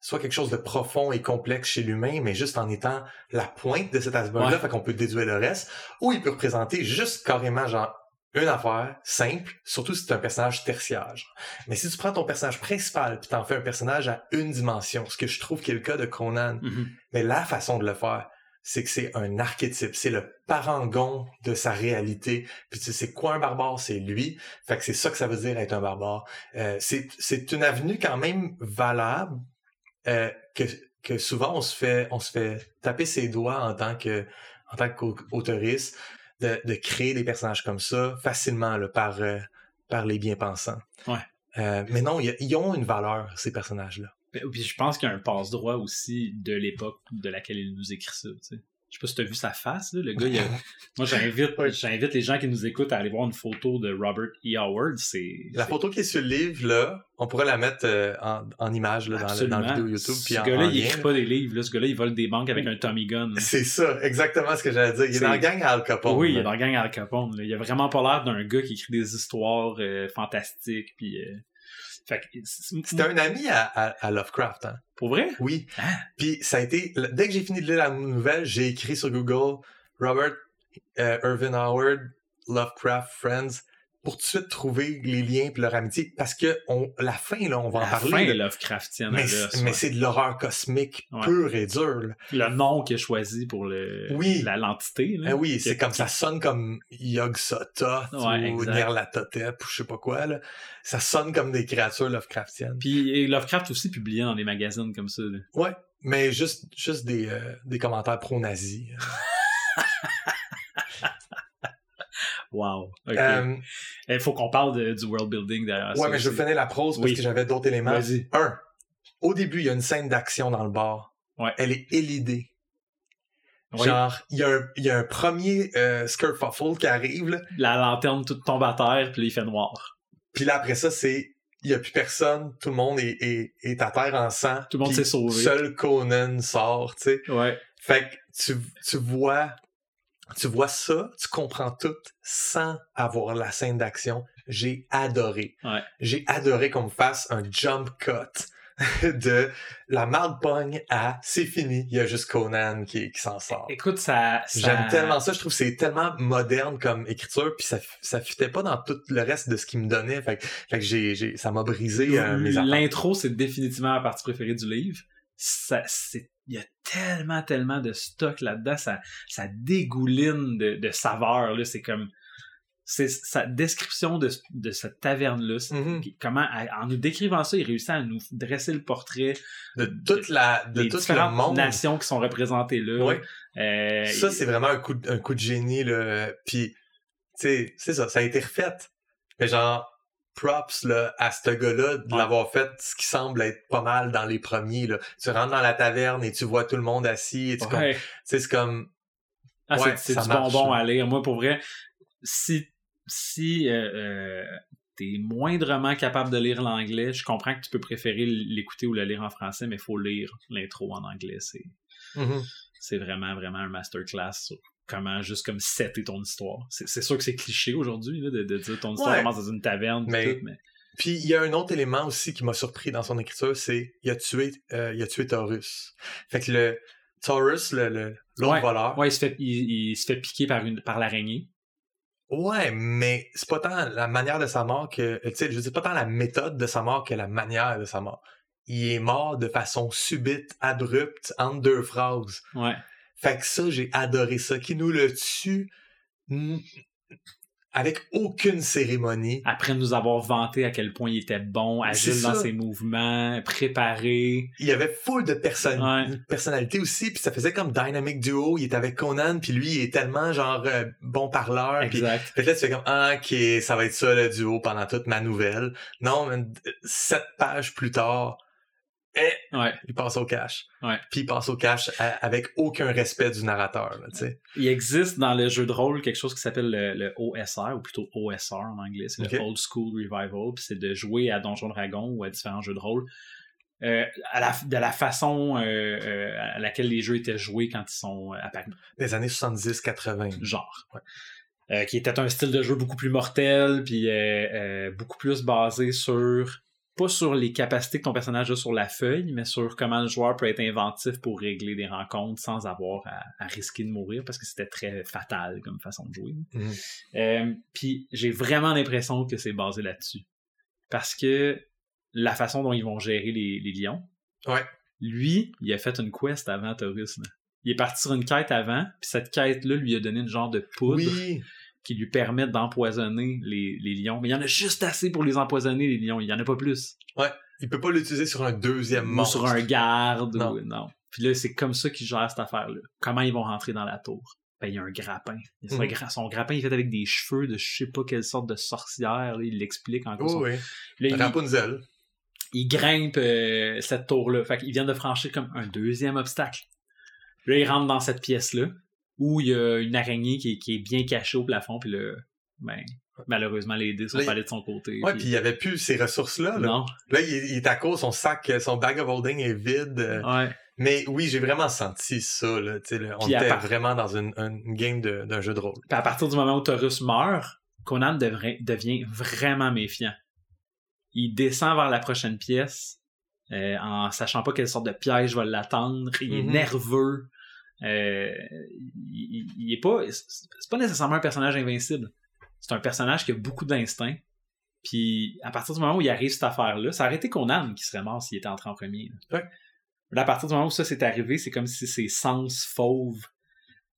soit quelque chose de profond et complexe chez l'humain, mais juste en étant la pointe de cet iceberg-là, Ouais. fait qu'on peut déduire le reste, ou il peut représenter juste carrément genre une affaire simple, surtout si c'est un personnage tertiaire. Mais si tu prends ton personnage principal puis t'en fais un personnage à une dimension, ce que je trouve qui est le cas de Conan, mhm. mais la façon de le faire, c'est que c'est un archétype, c'est le parangon de sa réalité. Puis tu sais, c'est quoi un barbare? C'est lui. Fait que c'est ça que ça veut dire être un barbare. Euh, c'est, c'est une avenue quand même valable euh, que, que souvent on se fait on se fait taper ses doigts en tant que en tant qu'autoriste de, de créer des personnages comme ça facilement là, par euh, par les bien-pensants. Ouais. Euh, mais non, ils ont une valeur ces personnages-là. Ben, Puis je pense qu'il y a un passe-droit aussi de l'époque de laquelle il nous écrit ça. Tu sais. Je sais pas si t'as vu sa face, là, le gars. il a- Moi, j'invite, Oui. j'invite les gens qui nous écoutent à aller voir une photo de Robert E. Howard. C'est, La photo qui est sur le livre, là, on pourrait la mettre euh, en, en image là, dans, le, dans la vidéo YouTube. Puis Ce en, gars-là, en il écrit pas des livres. Là. Ce gars-là, il vole des banques avec un Tommy Gun. là. C'est ça, exactement ce que j'allais dire. Il est dans la gang à Al Capone. oui, il est dans la gang Al Capone. là. Il a vraiment pas l'air d'un gars qui écrit des histoires euh, fantastiques. Puis, euh, C'était un ami à, à, à Lovecraft, hein? Pour vrai? Oui. Ah. Puis ça a été... Dès que j'ai fini de lire la nouvelle, j'ai écrit sur Google Robert euh, Irvin Howard, Lovecraft, Friends, pour tout de suite trouver les liens puis leur amitié. Parce que on, la fin, là, on va en La parler. fin là. est Lovecraftienne. mais mais c'est de l'horreur cosmique Ouais. pure et dure. là. le nom qu'il a choisi pour le, Oui. la, l'entité. là. Ah oui, c'est comme ça sonne comme Yog Sothoth Ouais, ou. Nyarlathotep ou je sais pas quoi. Là. Ça sonne comme des créatures Lovecraftiennes. Puis et Lovecraft aussi publiait dans des magazines comme ça. là. Ouais, mais juste, juste des, euh, des commentaires pro-nazis. Wow. Ok. Euh, Il faut qu'on parle de- du world building derrière ça. ouais, mais je finis la prose parce Oui. que j'avais d'autres éléments. Vas-y. Un, au début, il y a une scène d'action dans le bar. Ouais. Elle est élidée. Oui. Genre, il y, a un- il y a un premier euh, Skirtfuffle qui arrive, là, La lanterne toute tombe à terre, puis il fait noir. puis là, après ça, c'est... Il y a plus personne, tout le monde est, est, est à terre en sang. Tout le monde s'est sauvé. Seul Conan sort, tu sais. Ouais. Fait que tu, tu vois tu vois ça, tu comprends tout sans avoir la scène d'action. J'ai adoré. Ouais. J'ai adoré qu'on me fasse un jump cut de la marde pogne à c'est fini, il y a juste Conan qui, qui s'en sort. Écoute, ça. ça- J'aime tellement ça, je trouve que c'est tellement moderne comme écriture, puis ça, ça fitait pas dans tout le reste de ce qu'il me donnait. Fait que, fait que j'ai, j'ai, ça m'a brisé euh, mes. L'intro, c'est définitivement la partie préférée du livre. Ça, c'est, il y a tellement, tellement de stock là-dedans. Ça, ça dégouline de, de saveurs, là. C'est comme, c'est sa description de, de cette taverne-là. Mhm. puis Comment, en nous décrivant ça, il réussit à nous dresser le portrait De toute la, de des tout le différentes monde. nations qui sont représentées là. Ouais. Euh, Ça, c'est vraiment un coup, de, un coup de génie, là. Puis, tu sais, c'est ça, ça a été refait. Mais genre, props, là, à ce gars-là de Ouais. l'avoir fait ce qui semble être pas mal dans les premiers, là. Tu rentres dans la taverne et tu vois tout le monde assis et tu ouais. c'est comme, Ah, c'est- Ouais, c'est ça du marche, bonbon là. à lire. Moi, pour vrai, si, si euh, euh, t'es moindrement capable de lire l'anglais, je comprends que tu peux préférer l'écouter ou le lire en français, mais il faut lire l'intro en anglais. C'est, Mhm. c'est vraiment, vraiment un masterclass sur comment juste comme setter ton histoire. C'est sûr que c'est cliché aujourd'hui de, de dire ton histoire Ouais. commence dans une taverne. Mais- tout, mais... Puis il y a un autre élément aussi qui m'a surpris dans son écriture, c'est il a tué euh, il a tué Taurus. Fait que le Taurus, le, l'autre Ouais. voleur. Ouais, il se fait, il, il se fait piquer par une par l'araignée. Ouais, mais c'est pas tant la manière de sa mort que tu sais, je dire pas tant la méthode de sa mort que la manière de sa mort. Il est mort de façon subite, abrupte, en deux phrases. Ouais. Fait que ça, j'ai adoré ça. Qui nous le tue avec aucune cérémonie. Après nous avoir vanté à quel point il était bon, agile dans ses mouvements, préparé. Il y avait full de personnes Ouais. personnalité aussi, puis ça faisait comme Dynamic Duo. Il était avec Conan, puis lui, il est tellement genre euh, bon parleur. Puis Exact. fait que là, tu fais comme ah, ok, ça va être ça le duo pendant toute ma nouvelle. Non, mais sept pages plus tard, eh, Ouais. il passe au cash. Ouais. Puis il passe au cash à- avec aucun respect du narrateur, là. Il existe dans le jeu de rôle quelque chose qui s'appelle le, le OSR, ou plutôt OSR en anglais, c'est le Old School Revival, puis c'est de jouer à Donjon Dragon ou à différents jeux de rôle euh, à la, de la façon euh, euh, à laquelle les jeux étaient joués quand ils sont apparus, Des années 70-80. genre. Ouais. Euh, qui était un style de jeu beaucoup plus mortel, puis euh, euh, beaucoup plus basé sur pas sur les capacités que ton personnage a sur la feuille, mais sur comment le joueur peut être inventif pour régler des rencontres sans avoir à, à risquer de mourir, parce que c'était très fatal comme façon de jouer. Euh, Puis j'ai vraiment l'impression que c'est basé là-dessus. Parce que la façon dont ils vont gérer les, les lions, Ouais. lui, il a fait une quest avant Taurus. là. Il est parti sur une quête avant, puis cette quête-là lui a donné une genre de poudre Oui, qui lui permet d'empoisonner les, les lions. Mais il y en a juste assez pour les empoisonner, les lions. Il y en a pas plus. il peut pas l'utiliser sur un deuxième Ou monstre. sur un garde. Non. Ou, non. Puis là, c'est comme ça qu'il gère cette affaire-là. Comment ils vont rentrer dans la tour? Ben, il y a un grappin. Il a son gra- Son grappin est fait avec des cheveux de je sais pas quelle sorte de sorcière. là. Il l'explique encore. Oh, son- oui. Là, il- Rapunzel. il grimpe euh, cette tour-là. Fait qu'ils viennent de franchir comme un deuxième obstacle. Là, ils rentrent dans cette pièce-là, où il y a une araignée qui est, qui est bien cachée au plafond, puis là, ben, malheureusement, les dés sont Là, allés de son côté. Ouais, puis- il y avait plus ces ressources-là. Là, Non. là il, est- il est à cause, son sac, son bag of holding est vide. euh, Ouais. Mais oui, j'ai vraiment senti ça. Là, on était part- vraiment dans une, une game d'un jeu de rôle. Puis à partir du moment où Taurus meurt, Conan devrait- devient vraiment méfiant. Il descend vers la prochaine pièce, euh, en sachant pas quelle sorte de piège va l'attendre. Il est Mhm. nerveux. Euh, il, il- est pas. C'est pas nécessairement un personnage invincible. C'est un personnage qui a beaucoup d'instinct. Puis à partir du moment où il arrive cette affaire-là, ça aurait été Conan qui serait mort s'il était entré en premier. là. Ouais. Là, à partir du moment où ça s'est arrivé, c'est comme si ses sens fauves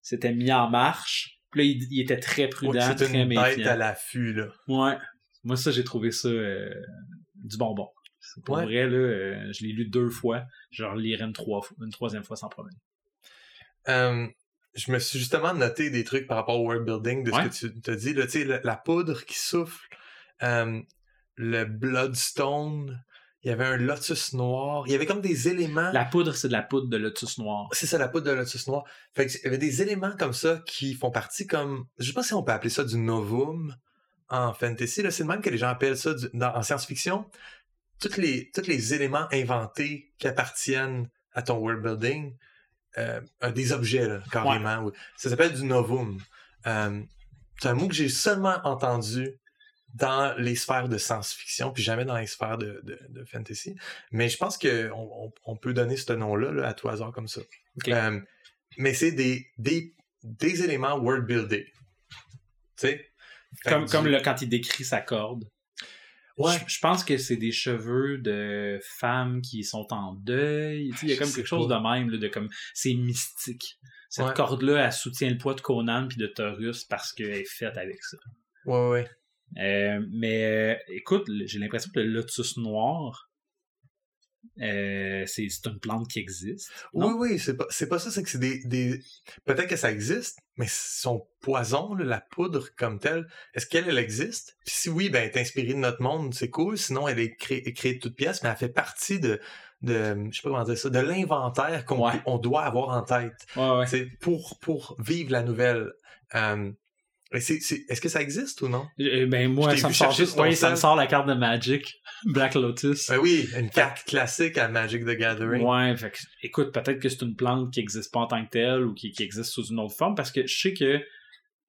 s'étaient mis en marche. Puis là, il, il était très prudent, Ouais, très une méfiant. à l'affût. là. Ouais. Moi, ça, j'ai trouvé ça euh, du bonbon. Pour Ouais. vrai, là, euh, je l'ai lu deux fois. Je relirai une, trois fois- une troisième fois sans problème. Euh, je me suis justement noté des trucs par rapport au world building de ce que tu t'as dit. Là, la, la poudre qui souffle, euh, le bloodstone, il y avait un lotus noir. Il y avait comme des éléments. La poudre, c'est de la poudre de lotus noir. C'est ça, la poudre de lotus noir. Fait que il y avait des éléments comme ça qui font partie comme... Je sais pas si on peut appeler ça du novum en fantasy. là. C'est le même que les gens appellent ça du- dans- en science-fiction. Tous les, tous les éléments inventés qui appartiennent à ton world building, euh, des objets, là, carrément. oui. Ça s'appelle du novum. Euh, c'est un mot que j'ai seulement entendu dans les sphères de science-fiction, puis jamais dans les sphères de, de, de fantasy. Mais je pense qu'on on, on peut donner ce nom-là là, à tout hasard comme ça. Euh, mais c'est des, des, des éléments world building. Tu sais? Fait Comme, comme le, quand il décrit sa corde. Ouais. Je, je pense que c'est des cheveux de femmes qui sont en deuil. Il y a comme quelque chose pas. de même, là, de comme c'est mystique. Cette Ouais. corde-là, elle soutient le poids de Conan puis de Taurus parce qu'elle est faite avec ça. Ouais, ouais. Euh, mais euh, écoute, j'ai l'impression que le lotus noir, euh, c'est c'est une plante qui existe. Oui, non? oui, c'est pas, c'est pas ça, c'est que c'est des, des... Peut-être que ça existe, mais son poison, là, la poudre comme telle, est-ce qu'elle, elle existe? Puis si oui, ben, elle est inspirée de notre monde, c'est cool, sinon elle est créée, créée de toutes pièces, mais elle fait partie de, de je sais pas comment dire ça, de l'inventaire qu'on Ouais. on doit avoir en tête. Ouais, ouais. C'est pour, pour vivre la nouvelle. Euh, Est-ce que ça existe ou non? Euh, Ben moi, ça me, sort juste, ouais, ça me sort la carte de Magic, Black Lotus. Ben oui, une carte classique à Magic the Gathering. Ouais, fait que, écoute, peut-être que c'est une plante qui existe pas en tant que telle ou qui, qui existe sous une autre forme, parce que je sais que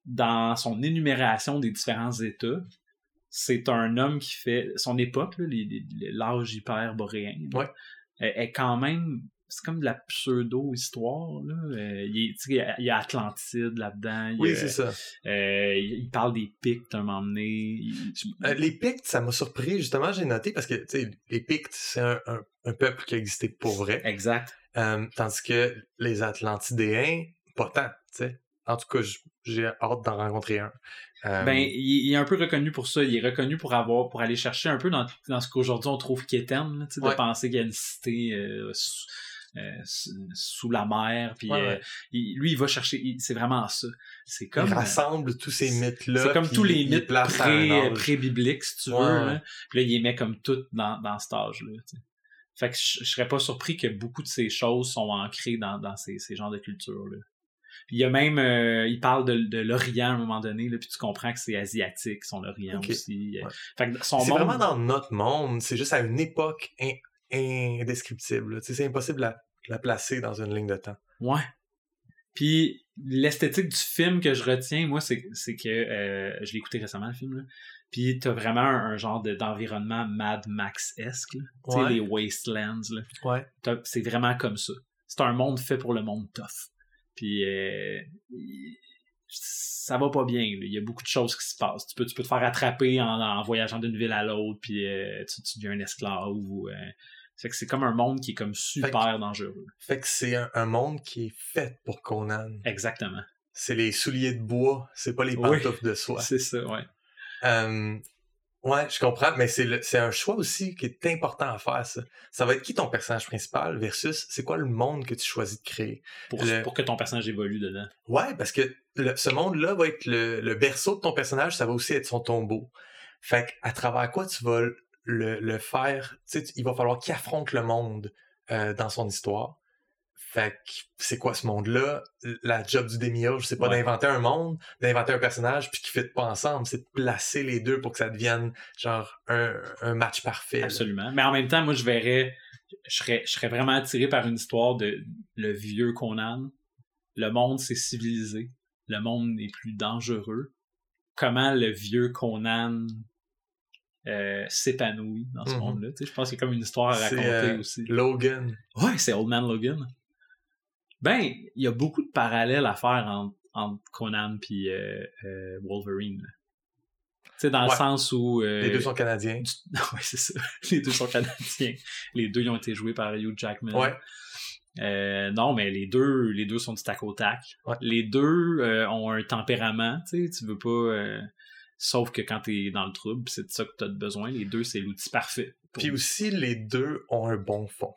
dans son énumération des différents états, c'est un homme qui fait son époque, l'âge hyperboréen, là, Ouais. est, est quand même c'est comme de la pseudo-histoire. Là. Euh, il, y a- il y a Atlantide là-dedans. Oui, c'est ça. euh, il parle des Pictes un moment donné. Il- Euh, les Pictes, ça m'a surpris, justement, j'ai noté, parce que, les Pictes, c'est un, un- un peuple qui a existé pour vrai. Exact. Tandis que les Atlantidéens, pas tant. En tout cas, j'ai hâte d'en rencontrer un. Ben, il, est un peu reconnu pour ça. Il est reconnu pour avoir, pour aller chercher un peu dans, dans ce qu'aujourd'hui on trouve quétaine, sais, de Ouais. penser qu'il y a une cité sous, sous- sous la mer. Puis Ouais, euh, il- lui, il va chercher. C'est vraiment ça. C'est comme. il rassemble tous ces mythes-là. C'est comme tous les mythes à un pré- pré-bibliques, si tu Ouais, veux. là. Puis là, il les met comme toutes dans, dans cet âge-là. Fait que je, je serais pas surpris que beaucoup de ces choses sont ancrées dans, dans ces, ces genres de cultures-là. Puis il y a même, euh, il parle de, de l'Orient à un moment donné, là, puis tu comprends que c'est asiatique, son Orient aussi. Ouais. Fait que son C'est monde, vraiment dans notre monde, c'est juste à une époque in- indescriptible. C'est impossible de la, placer dans une ligne de temps. Ouais. Puis l'esthétique du film que je retiens, moi, c'est que euh, je l'ai écouté récemment le film. Là. Puis t'as vraiment un, un genre de- d'environnement Mad Max-esque. Tu sais, les wastelands. Là. Ouais. C'est vraiment comme ça. C'est un monde fait pour le monde tough. Puis euh, ça va pas bien. là. Il y a beaucoup de choses qui se passent. Tu peux, tu peux te faire attraper en, en voyageant d'une ville à l'autre, puis euh, tu, tu deviens un esclave. Ou, fait que c'est comme un monde qui est comme super dangereux. Fait que c'est un, un monde qui est fait pour Conan. Exactement. C'est les souliers de bois, c'est pas les Oui. pantoufles de soie. C'est ça, ouais. Euh, ouais, je comprends, mais c'est c'est un choix aussi qui est important à faire, ça. Ça va être qui ton personnage principal versus c'est quoi le monde que tu choisis de créer? Pour, Le- pour que ton personnage évolue dedans. Ouais, parce que le- ce monde-là va être le, le berceau de ton personnage, ça va aussi être son tombeau. Fait à travers quoi tu vas le, le faire, tu sais, il va falloir qu'il affronte le monde euh, dans son histoire. Fait que c'est quoi ce monde-là? La job du démiurge, c'est pas Ouais. d'inventer un monde, d'inventer un personnage puis qui ne pas ensemble, c'est de placer les deux pour que ça devienne genre un, un match parfait. là. Absolument. Mais en même temps, moi, je verrais, je serais, je serais vraiment attiré par une histoire de le vieux Conan. Le monde s'est civilisé. Le monde est plus dangereux. Comment le vieux Conan euh, s'épanouit dans ce Mhm. monde-là. Tu sais, je pense qu'il y a comme une histoire à raconter euh, aussi. Logan. Ouais, c'est Old Man Logan. Ben, il y a beaucoup de parallèles à faire entre, entre Conan puis euh, euh, Wolverine. là. Tu sais, dans le sens où... Les deux sont canadiens. Ouais, c'est ça. Les deux sont canadiens. Les deux ils ont été joués par Hugh Jackman. Ouais. Euh, non, mais les deux, les deux sont du tac au tac. Ouais. Les deux euh, ont un tempérament, tu sais, tu veux pas. euh, sauf que quand t'es dans le trouble, c'est de ça que t'as besoin. Les deux, c'est l'outil parfait. Puis aussi, les deux ont un bon fond.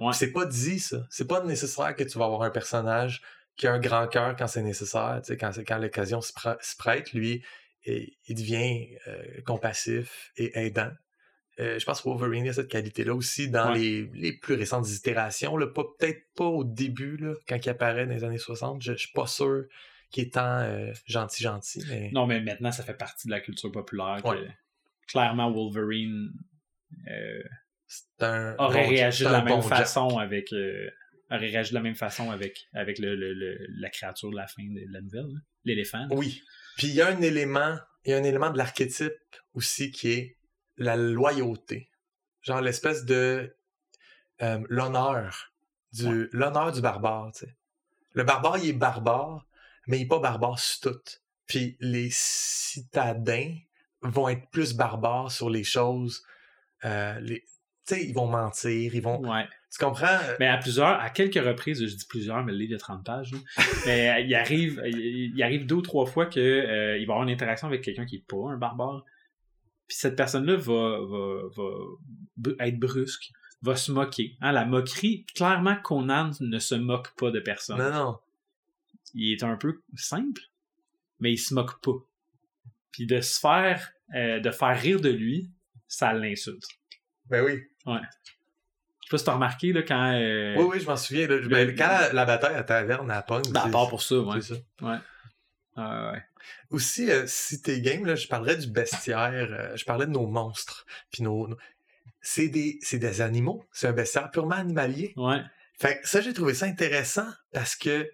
Ouais. C'est pas dit, ça. C'est pas nécessaire que tu vas avoir un personnage qui a un grand cœur quand c'est nécessaire, tu sais, quand, quand l'occasion se, pr- se prête, lui, et- il devient euh, compassif et aidant. Euh, je pense que Wolverine a cette qualité-là aussi dans Ouais. les, les plus récentes itérations. Peut-être pas au début, là, quand il apparaît dans les années 60. Je, je suis pas sûr qu'il est tant euh, gentil, gentil, mais Non, mais maintenant, ça fait partie de la culture populaire. que, Ouais. Clairement, Wolverine euh, un. aurait bon- réagi de la même bon Jack. façon avec. euh, aurait réagi de la même façon avec, avec le, le- le- la créature de la fin de la nouvelle, l'éléphant. Oui. Puis il y a un élément, il y a un élément de l'archétype aussi qui est la loyauté. Genre l'espèce de l'honneur du l'honneur du barbare, tu sais. Le barbare, il est barbare, mais il est pas barbare sur tout. Puis les citadins vont être plus barbares sur les choses euh, les tu sais, ils vont mentir, ils vont Ouais. tu comprends Mais à plusieurs, à quelques reprises, je dis plusieurs, mais le livre a 30 pages. mais euh, il arrive, il arrive deux ou trois fois que euh, il va avoir une interaction avec quelqu'un qui est pas un barbare. Puis cette personne-là va, va, va être brusque, va se moquer. Hein, la moquerie, clairement, Conan ne se moque pas de personne. Non non. Il est un peu simple, mais il se moque pas. Puis de se faire, euh, de faire rire de lui, ça l'insulte. Ben oui. Je sais pas si t'as remarqué, là, quand... euh, Oui oui, je m'en souviens là. Ben, quand la, la bataille à taverne à Pong, ben, à part pour ça, ouais. c'est ça. Ouais, Ah ouais. Aussi, euh, si t'es game, là, je parlerais du bestiaire, euh, je parlais de nos monstres. Puis nos, nos- C'est des, c'est des animaux, c'est un bestiaire purement animalier. Ouais. Fait que ça, j'ai trouvé ça intéressant parce que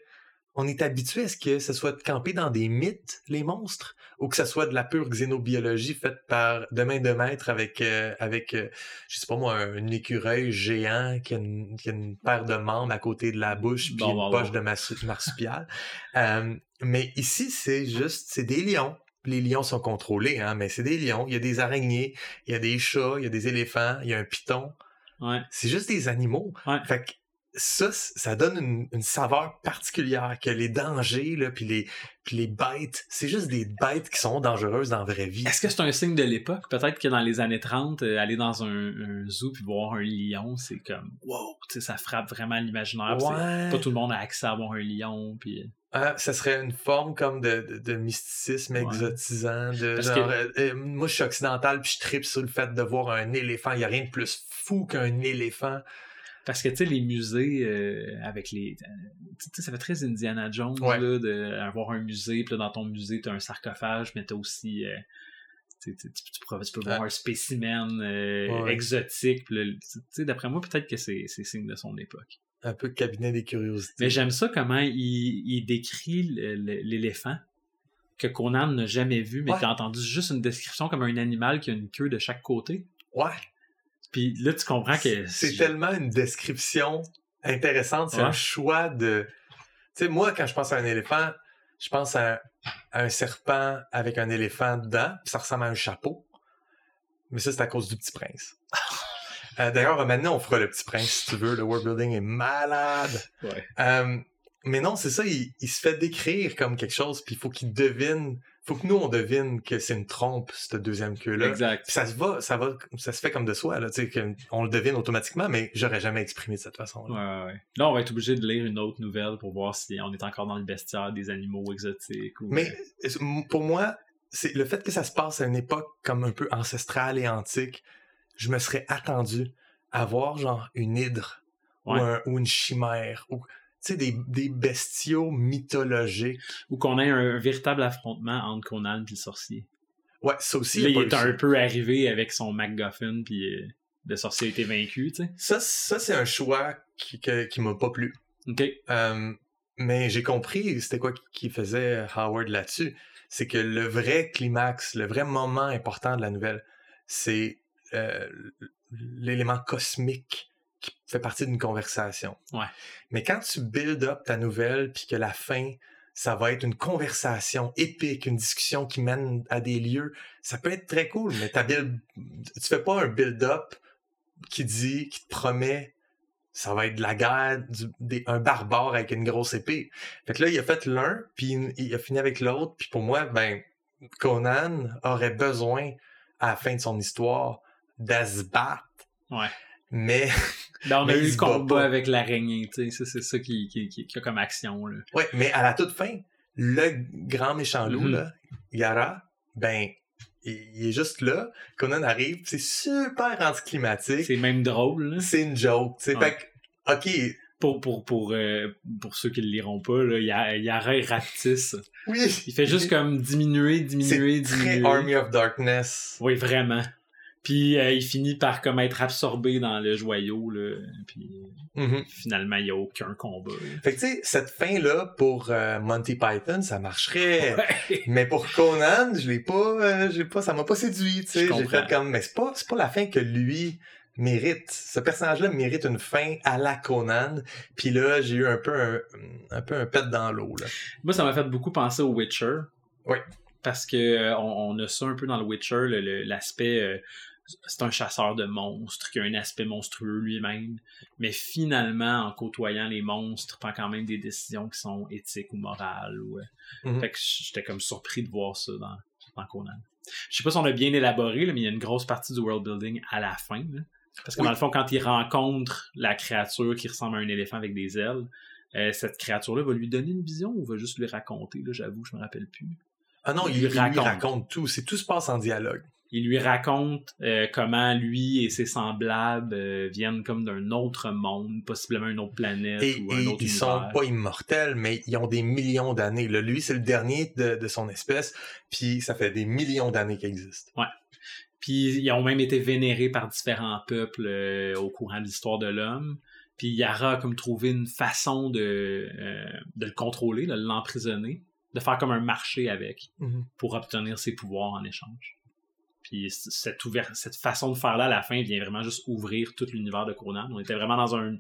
on est habitué à ce que ce soit de camper dans des mythes, les monstres, ou que ce soit de la pure xénobiologie faite par de main de maître avec, euh, avec euh, je sais pas moi, un écureuil géant qui a, une, qui a une paire de membres à côté de la bouche puis Bon, une bon, poche bon. de marsu- marsupial. Euh, mais ici, c'est juste, c'est des lions. Les lions sont contrôlés, hein, mais c'est des lions. Il y a des araignées, il y a des chats, il y a des éléphants, il y a un python. Ouais. C'est juste des animaux. Ouais. Fait que ça, ça donne une, une saveur particulière que les dangers, là, puis les, puis les bêtes, c'est juste des bêtes qui sont dangereuses dans la vraie vie. Est-ce que c'est un signe de l'époque? Peut-être que dans les années 30, euh, aller dans un, un zoo puis voir un lion, c'est comme wow, tu sais, ça frappe vraiment l'imaginaire. Ouais. Pas tout le monde a accès à voir un lion. Puis... Ah, ça serait une forme comme de, de, de mysticisme Ouais. exotisant. De, genre, que- euh, euh, moi, je suis occidental, puis je tripe sur le fait de voir un éléphant. Il n'y a rien de plus fou qu'un éléphant. Parce que, tu sais, les musées euh, avec les... euh, Tu sais, ça fait très Indiana Jones, Ouais. là, d'avoir un musée, puis là, dans ton musée, t'as un sarcophage, mais t'as aussi... euh, tu, sais, tu, tu pourras- tu peux voir un spécimen euh, Ouais. exotique. d'après moi, peut-être que c'est c'est signe de son époque. Un peu cabinet des curiosités. Mais j'aime ça comment il, il décrit l'éléphant que Conan n'a jamais vu, mais Ouais. tu as entendu juste une description comme un animal qui a une queue de chaque côté. Ouais. Puis là, tu comprends que... C'est tellement une description intéressante. C'est Ouais. un choix de. Tu sais, moi, quand je pense à un éléphant, je pense à, à un serpent avec un éléphant dedans, puis ça ressemble à un chapeau. Mais ça, c'est à cause du petit prince. Euh, D'ailleurs, maintenant, on fera le petit prince si tu veux. Le world building est malade. Ouais. Euh, mais non, c'est ça, il, il se fait décrire comme quelque chose, puis il faut qu'il devine, faut que nous on devine que c'est une trompe, cette deuxième queue-là. Exact. Puis ça se va, ça va, ça se fait comme de soi, là, tu sais, que on le devine automatiquement, mais j'aurais jamais exprimé de cette façon. Ouais, ouais, ouais. Là, on va être obligé de lire une autre nouvelle pour voir si on est encore dans le bestiaire des animaux exotiques. Ou... Mais euh, pour moi, c'est le fait que ça se passe à une époque comme un peu ancestrale et antique, je me serais attendu à voir genre une hydre Ouais. ou, un- ou une chimère ou sais des, des bestiaux mythologiques. Ou qu'on ait un, véritable affrontement entre Conan et le sorcier. Ouais, ça aussi. Là, il est un peu arrivé avec son MacGuffin, puis euh, le sorcier a été vaincu, tu sais. Ça, ça c'est un choix qui, que- qui m'a pas plu. OK. Euh, mais j'ai compris c'était quoi qui- faisait Howard là-dessus. C'est que le vrai climax, le vrai moment important de la nouvelle, c'est euh, l'élément cosmique fait partie d'une conversation. Ouais. Mais quand tu build up ta nouvelle, puis que la fin, ça va être une conversation épique, une discussion qui mène à des lieux, ça peut être très cool, mais build, tu fais pas un build-up qui dit, qui te promet, ça va être de la guerre, du- des- un barbare avec une grosse épée. Fait que là, il a fait l'un, puis il- il a fini avec l'autre, puis pour moi, ben, Conan aurait besoin, à la fin de son histoire, de se battre. Ouais. Mais, Là, on Mais a eu le combat avec l'araignée, tu sais. C'est ça qui, qui, qui, qui a comme action, là. ouais, mais à la toute fin, le grand méchant loup, Mhm. là, Yara, ben, il, est juste là. Conan arrive, c'est super anticlimatique. C'est même drôle. C'est une joke, tu sais. Ouais. Fait que, ok, Pour, pour, pour, euh, pour ceux qui le liront pas, là, il y a, il y a Ray Raptis. oui. Il fait juste comme diminuer, diminuer, C'est diminuer. Army of Darkness. Oui, vraiment. Puis euh, il finit par comme être absorbé dans le joyau, là. Puis Mhm. finalement, il n'y a aucun combat. là. Fait que, tu sais, cette fin-là, pour euh, Monty Python, ça marcherait. Ouais. Mais pour Conan, je l'ai pas, euh, j'ai pas, ça m'a pas séduit, J'ai fait comme, mais c'est pas, pas la fin que lui mérite. Ce personnage-là mérite une fin à la Conan. Puis là, j'ai eu un peu un, un peu un pet dans l'eau. Moi, ça m'a fait beaucoup penser au Witcher. Oui. Parce que euh, on, on a ça un peu dans le Witcher, l'aspect. euh, c'est un chasseur de monstres qui a un aspect monstrueux lui-même. Mais finalement, en côtoyant les monstres, prend quand même des décisions qui sont éthiques ou morales. Ou, euh, Mhm. Fait que j'étais comme surpris de voir ça dans, dans Conan. Je sais pas si on a bien élaboré, là, mais il y a une grosse partie du world building à la fin. là. Parce que Oui. dans le fond, quand il rencontre la créature qui ressemble à un éléphant avec des ailes, euh, cette créature-là va lui donner une vision ou va juste lui raconter, là, j'avoue, je me rappelle plus. Ah non, Il il, il lui raconte. raconte tout. C'est tout se passe en dialogue. Il lui raconte euh, comment lui et ses semblables euh, viennent comme d'un autre monde, possiblement une autre planète Et, ou un et autre ils sont pas immortels, mais ils ont des millions d'années. Lui, c'est le dernier de, de son espèce, puis ça fait des millions d'années qu'il existe. Puis ils ont même été vénérés par différents peuples euh, au courant de l'histoire de l'homme. Puis Yara a comme trouvé une façon de, de le contrôler, de l'emprisonner, de faire comme un marché avec pour obtenir ses pouvoirs en échange. Puis cette, ouvert- cette façon de faire là à la fin vient vraiment juste ouvrir tout l'univers de Conan. On était vraiment dans un,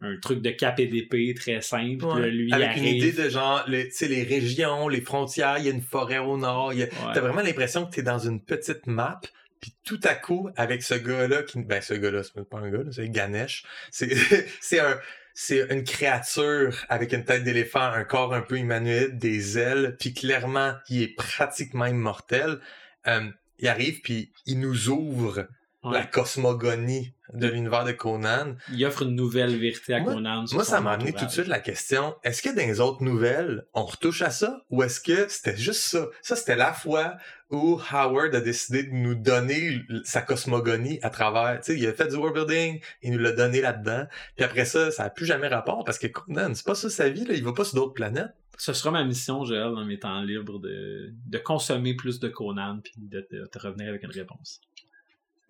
un truc de cap et d'épée très simple. Là, Ouais. lui, Avec une idée de genre, sais, les régions, les frontières, il y a une forêt au nord. a- Ouais. T'as vraiment l'impression que t'es dans une petite map, puis tout à coup, avec ce gars-là, qui, ben ce gars-là, c'est pas un gars, c'est Ganesh. C'est, c'est un, c'est une créature avec une tête d'éléphant, un corps un peu humanoïde, des ailes, puis clairement, il est pratiquement immortel. Euh, il arrive, puis il nous ouvre Ouais. la cosmogonie de l'univers de Conan. Il offre une nouvelle vérité à Moi- Conan. Moi, ça m'a amené tout de suite la question, est-ce que dans les autres nouvelles, on retouche à ça? Ou est-ce que c'était juste ça? Ça, c'était la fois où Howard a décidé de nous donner sa cosmogonie à travers, tu sais, il a fait du world building, il nous l'a donné là-dedans. Puis après ça, ça a plus jamais rapport parce que Conan, c'est pas ça sa vie, là. Il va pas sur d'autres planètes. Ce sera ma mission, Joël, dans mes temps libres, de, de consommer plus de Conan puis de te, revenir avec une réponse.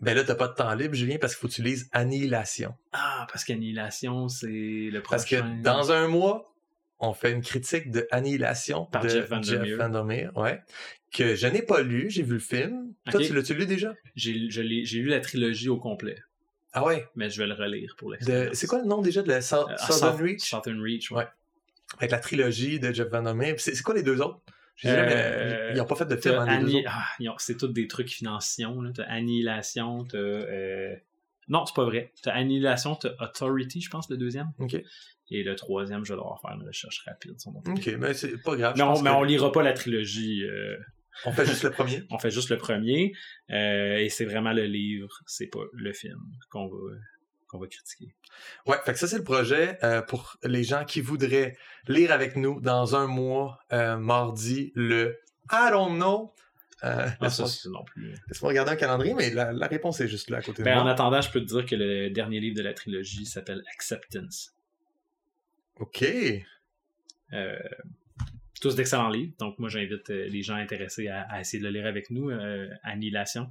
Ben là, t'as pas de temps libre, Julien, parce qu'il faut que tu lises Annihilation. Ah, parce qu'Annihilation, c'est le prochain. Parce que dans un mois, on fait une critique de Annihilation Par de Jeff Vandermeer. Vandermeer, ouais, que je n'ai pas lu, j'ai vu le film. Toi, tu l'as-tu lu déjà? J'ai lu la trilogie au complet, Ah ouais? mais je vais le relire pour l'expérience. C'est quoi le nom déjà de la Euh, Southern South- Reach? Southern Reach, ouais. Ouais. Avec la trilogie de Jeff Vandermeer. Puis C'est quoi les deux autres? Euh, ils n'ont pas fait de film Anni- ah, c'est tous des trucs financiers. T'as Annihilation, t'as... euh, Non, c'est pas vrai. T'as Annihilation, t'as Authority, je pense, le deuxième. Ok. Et le troisième, je vais devoir faire une recherche rapide. Ok, mais c'est pas grave. je Mais, on, pense mais que on lira pas la trilogie. euh, on fait juste le premier? on fait juste le premier. euh, et c'est vraiment le livre, c'est pas le film qu'on va, qu'on va critiquer. Ouais, fait que ça c'est le projet euh, pour les gens qui voudraient lire avec nous dans un mois, euh, mardi, le I don't know. Euh, Ah, ça, laisse-moi c'est non plus. laisse-moi regarder un calendrier, mais la, la réponse est juste là à côté de Ben, en moi. attendant, je peux te dire que le dernier livre de la trilogie s'appelle Acceptance. Ok. Euh, tous d'excellents livres. Donc, moi, j'invite euh, les gens intéressés à, à essayer de le lire avec nous, euh, Annihilation,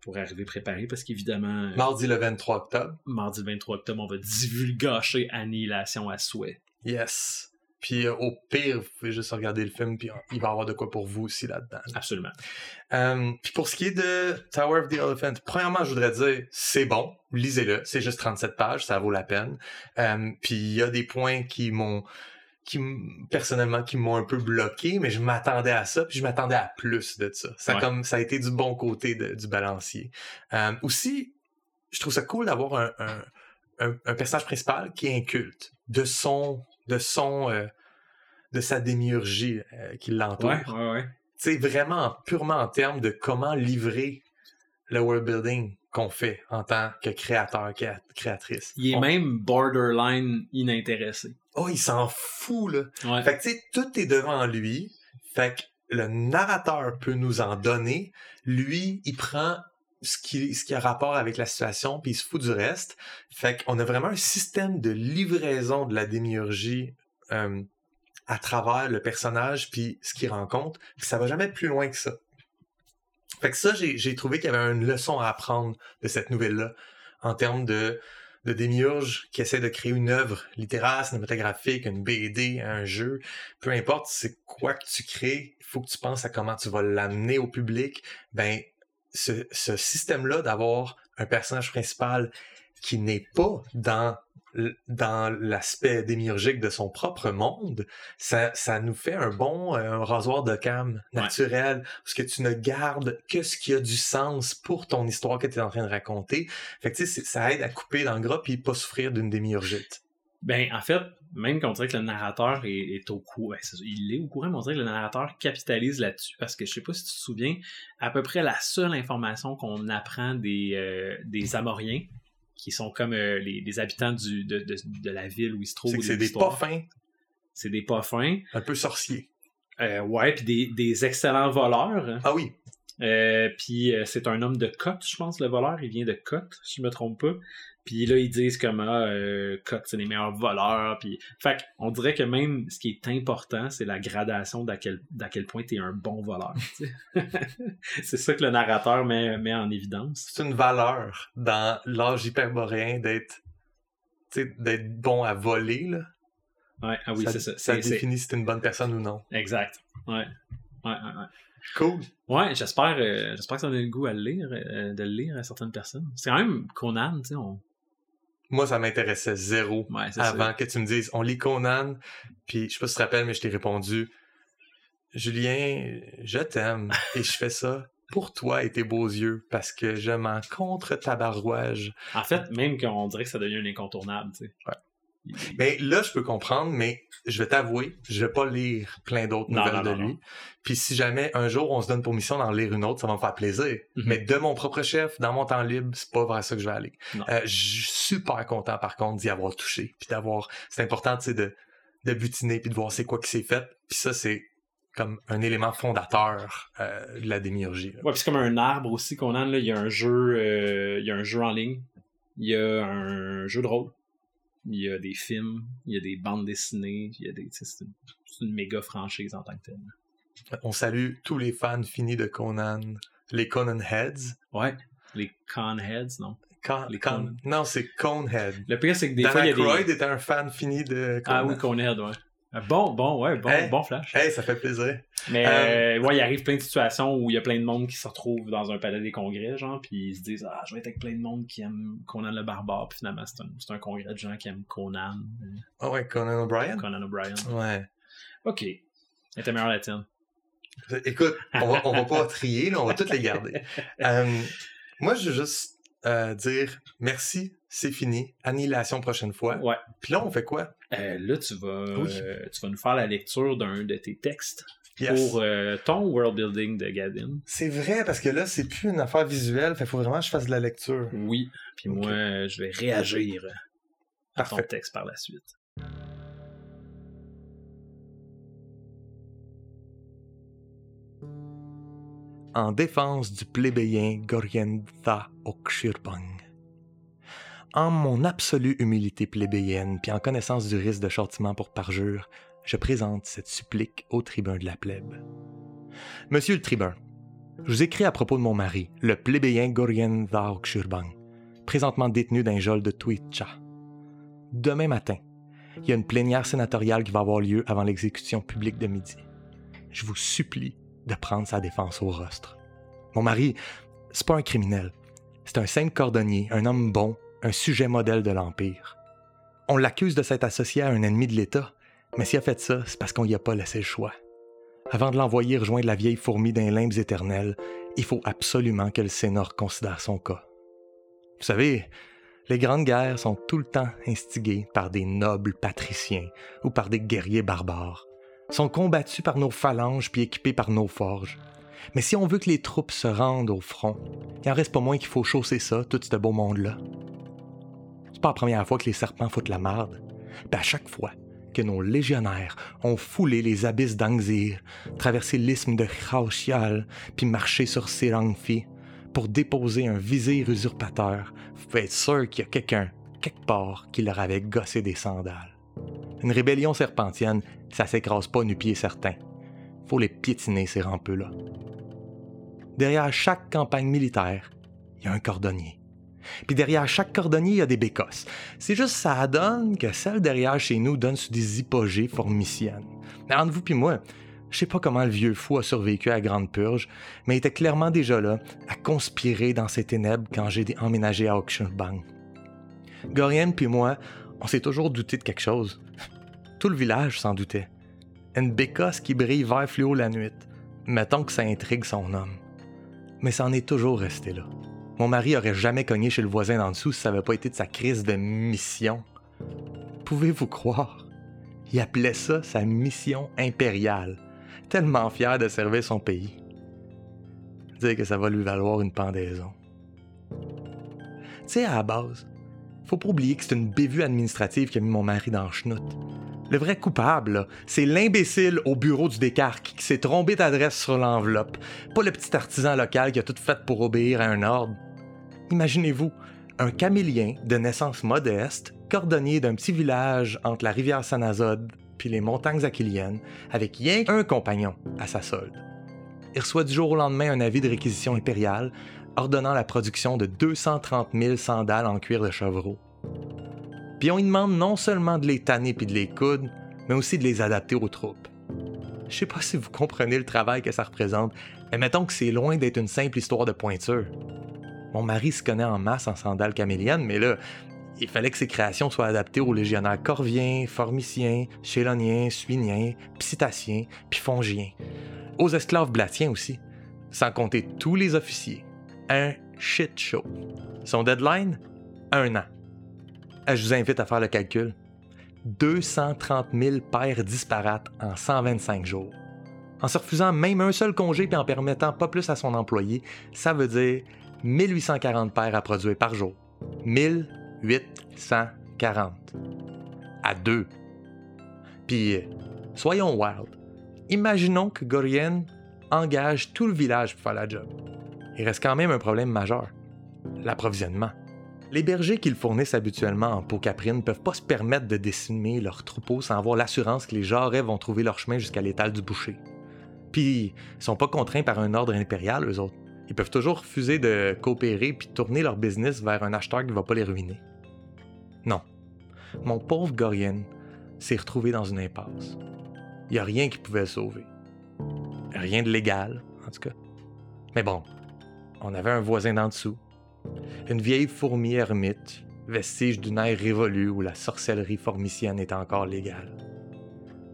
pour arriver préparé, parce qu'évidemment, euh, Mardi le 23 octobre. mardi le 23 octobre, on va divulgacher Annihilation à souhait. Yes. Puis euh, au pire, vous pouvez juste regarder le film, puis il va y avoir de quoi pour vous aussi là-dedans. Absolument. Euh, puis pour ce qui est de Tower of the Elephant, premièrement, je voudrais dire, c'est bon, lisez-le, c'est juste 37 pages, ça vaut la peine. Euh, puis il y a des points qui m'ont, qui personnellement, qui m'ont un peu bloqué, mais je m'attendais à ça, puis je m'attendais à plus de ça. Ça, Ouais. comme, ça a été du bon côté de- du balancier. Euh, aussi, je trouve ça cool d'avoir un, un, un- un personnage principal qui est inculte de son, de son, euh, de sa démiurgie euh, qui l'entoure Ouais, ouais, sais, vraiment purement en termes de comment livrer le world building qu'on fait en tant que créateur, créa- créatrice. Il est On- même borderline inintéressé. Oh, il s'en fout, là. Ouais. Fait que, tu sais, tout est devant lui. Fait que le narrateur peut nous en donner. Lui, il prend ce qui, ce qui a rapport avec la situation, puis il se fout du reste. Fait qu'on a vraiment un système de livraison de la démiurgie euh, à travers le personnage, puis ce qu'il rencontre. Puis ça va jamais plus loin que ça. Fait que ça, j'ai j'ai trouvé qu'il y avait une leçon à apprendre de cette nouvelle-là en termes de, de démiurge qui essaie de créer une œuvre littéraire, cinématographique, une BD, un jeu. Peu importe c'est quoi que tu crées, il faut que tu penses à comment tu vas l'amener au public. Ben, ce, ce système-là d'avoir un personnage principal qui n'est pas dans dans l'aspect démiurgique de son propre monde, ça, ça nous fait un bon euh, un rasoir de cam naturel, parce que tu ne gardes que ce qui a du sens pour ton histoire que tu es en train de raconter. Fait que tu sais, c'est- ça aide à couper dans le gras puis pas souffrir d'une démiurgite. Ben, en fait, même qu'on dirait que le narrateur est, est au courant, ben, il est au courant, mais on dirait que le narrateur capitalise là-dessus, parce que je sais pas si tu te souviens, à peu près la seule information qu'on apprend des, euh, des Amoriens, qui sont comme euh, les, les habitants du, de, de, de la ville où ils se trouvent. C'est des pas fins, C'est des pas fins. un peu sorciers. Euh, ouais, puis des, des excellents voleurs. Ah oui, Euh, puis c'est un homme de Cotte, je pense, le voleur. Il vient de Cotte, si je me trompe pas. Puis là, ils disent comme ah, euh, c'est les meilleurs voleurs. Puis, fait on dirait que même ce qui est important, c'est la gradation d'à quel, d'à quel point t'es un bon voleur. tu c'est ça que le narrateur met, met en évidence. C'est une valeur dans l'âge hyperboréen d'être tu d'être bon à voler. Là. Ouais, ah oui, ça, c'est ça. ça C'est- c'est- définit si t'es une bonne personne ou non. Exact. Ouais. Ouais, ouais, ouais. Cool. Ouais, j'espère, euh, j'espère que ça donne le goût à le lire, euh, de le lire à certaines personnes. C'est quand même Conan, tu sais, on... Moi, ça m'intéressait zéro Ouais, avant ça. que tu me dises on lit Conan, puis je sais pas si tu te rappelles, mais je t'ai répondu Julien, je t'aime et je fais ça pour toi et tes beaux yeux parce que je m'en contre tabarouage. En fait, même qu'on dirait que ça devient un incontournable, tu sais. Ouais. Mais là, je peux comprendre, mais je vais t'avouer, je vais pas lire plein d'autres nouvelles non, de non, lui. Puis si jamais un jour on se donne pour mission d'en lire une autre, ça va me faire plaisir. Mhm. Mais de mon propre chef, dans mon temps libre, c'est pas vers ça que je vais aller. Euh, je suis super content par contre d'y avoir touché, puis d'avoir. C'est important, tu sais, de de butiner puis de voir c'est quoi qui s'est fait. Puis ça, c'est comme un élément fondateur euh, de la démiurgie. là. Ouais, c'est comme un arbre aussi, Conan, là, il y a un jeu, euh, il y a un jeu en ligne, il y a un jeu de rôle, il y a des films, il y a des bandes dessinées, il y a des, c'est une, méga franchise en tant que telle. On salue tous les fans finis de Conan, les Conan Heads. Ouais. Les Conheads, non. Con- Les Con-. Non, c'est Conehead. Le pire, c'est que des Dan fois, il y a des... Aykroyd était un fan fini de Conan. Ah oui, Conehead, ouais. Ah, Bon, bon, ouais, bon, Hey. bon flash. Hey, ça fait plaisir. Mais Euh, euh, ouais, il arrive plein de situations où il y a plein de monde qui se retrouve dans un palais des congrès, genre, puis ils se disent Ah, je vais être avec plein de monde qui aime Conan le barbare, puis finalement, c'est un, congrès de gens qui aiment Conan, Ah ouais, Conan O'Brien? Conan O'Brien. Ouais. Ok. Elle était meilleure la tienne. Écoute, on va, on va pas trier, là, on va toutes les garder. Euh, moi, je veux juste euh, dire merci, c'est fini. Annihilation prochaine fois. Ouais. Puis là, on fait quoi? Euh, là, tu vas, Oui. euh, tu vas nous faire la lecture d'un de tes textes Yes. pour euh, ton world building de Gavin. C'est vrai, parce que là, c'est plus une affaire visuelle, fait faut vraiment que je fasse de la lecture. Oui. Puis moi, je vais réagir à ton texte par la suite. En défense du plébéien Gorientha Okshirpang. En mon absolue humilité plébéienne, puis en connaissance du risque de châtiment pour parjure, je présente cette supplique au tribun de la plèbe. Monsieur le tribun, je vous écris à propos de mon mari, le plébéien Gorientha Okshirpang, présentement détenu d'un geôle de Twitcha. Demain matin, il y a une plénière sénatoriale qui va avoir lieu avant l'exécution publique de midi. Je vous supplie de prendre sa défense au rostre. Mon mari, c'est pas un criminel. C'est un simple cordonnier, un homme bon, un sujet modèle de l'Empire. On l'accuse de s'être associé à un ennemi de l'État, mais s'il a fait ça, c'est parce qu'on y a pas laissé le choix. Avant de l'envoyer rejoindre la vieille fourmi d'un limbes éternels, il faut absolument que le Sénat considère son cas. Vous savez, les grandes guerres sont tout le temps instiguées par des nobles patriciens ou par des guerriers barbares sont combattus par nos phalanges puis équipés par nos forges. Mais si on veut que les troupes se rendent au front, il en reste pas moins qu'il faut chausser ça, tout ce beau monde-là. C'est pas la première fois que les serpents foutent la marde. Puis à chaque fois que nos légionnaires ont foulé les abysses d'Angzir, traversé l'isthme de Khaoshial, puis marché sur Serangfi pour déposer un vizir usurpateur, vous pouvez être sûr qu'il y a quelqu'un, quelque part, qui leur avait gossé des sandales. Une rébellion serpentienne, ça s'écrase pas nu pied certain. Faut les piétiner, ces rampeux-là. Derrière chaque campagne militaire, il y a un cordonnier. Puis derrière chaque cordonnier, il y a des bécosses. C'est juste ça donne que celle derrière chez nous donne sur des hypogées formiciennes. Mais entre vous puis moi, je sais pas comment le vieux fou a survécu à la Grande Purge, mais il était clairement déjà là, à conspirer dans ces ténèbres quand j'ai emménagé à Auctionbank. Gorienne puis moi, on s'est toujours douté de quelque chose. Tout le village s'en doutait. Une bécosse qui brille vert fluo la nuit. Mettons que ça intrigue son homme. Mais ça en est toujours resté là. Mon mari aurait jamais cogné chez le voisin d'en dessous si ça n'avait pas été de sa crise de mission. Pouvez-vous croire? Il appelait ça sa mission impériale, tellement fier de servir son pays. Dire que ça va lui valoir une pendaison. Tu sais, à la base, faut pas oublier que c'est une bévue administrative qui a mis mon mari dans le chenoute. Le vrai coupable, c'est l'imbécile au bureau du décarque qui s'est trompé d'adresse sur l'enveloppe, pas le petit artisan local qui a tout fait pour obéir à un ordre. Imaginez-vous, un camélien de naissance modeste, cordonnier d'un petit village entre la rivière Sanazode puis les montagnes aquiliennes, avec rien qu'un compagnon à sa solde. Il reçoit du jour au lendemain un avis de réquisition impériale ordonnant la production de 230 000 sandales en cuir de chevreau. Puis on lui demande non seulement de les tanner puis de les coudre, mais aussi de les adapter aux troupes. Je sais pas si vous comprenez le travail que ça représente, mais mettons que c'est loin d'être une simple histoire de pointure. Mon mari se connaît en masse en sandales caméliennes, mais là, il fallait que ses créations soient adaptées aux légionnaires corviens, formiciens, chéloniens, suiniens, psittaciens, puis fongiens. Aux esclaves blatiens aussi, sans compter tous les officiers. Un shit show. Son deadline? Un an. Je vous invite à faire le calcul. 230 000 paires disparates en 125 jours. En se refusant même un seul congé et en permettant pas plus à son employé, ça veut dire 1840 paires à produire par jour. 1840. À deux. Puis, soyons wild. Imaginons que Gorien engage tout le village pour faire la job. Il reste quand même un problème majeur. L'approvisionnement. Les bergers qu'ils fournissent habituellement en peau caprine peuvent pas se permettre de décimer leurs troupeaux sans avoir l'assurance que les jarrets vont trouver leur chemin jusqu'à l'étal du boucher. Puis, ils sont pas contraints par un ordre impérial, eux autres. Ils peuvent toujours refuser de coopérer puis tourner leur business vers un acheteur qui va pas les ruiner. Non. Mon pauvre Gorien s'est retrouvé dans une impasse. Il n'y a rien qui pouvait le sauver. Rien de légal, en tout cas. Mais bon, on avait un voisin d'en dessous. Une vieille fourmi ermite, vestige d'une ère révolue où la sorcellerie formicienne est encore légale.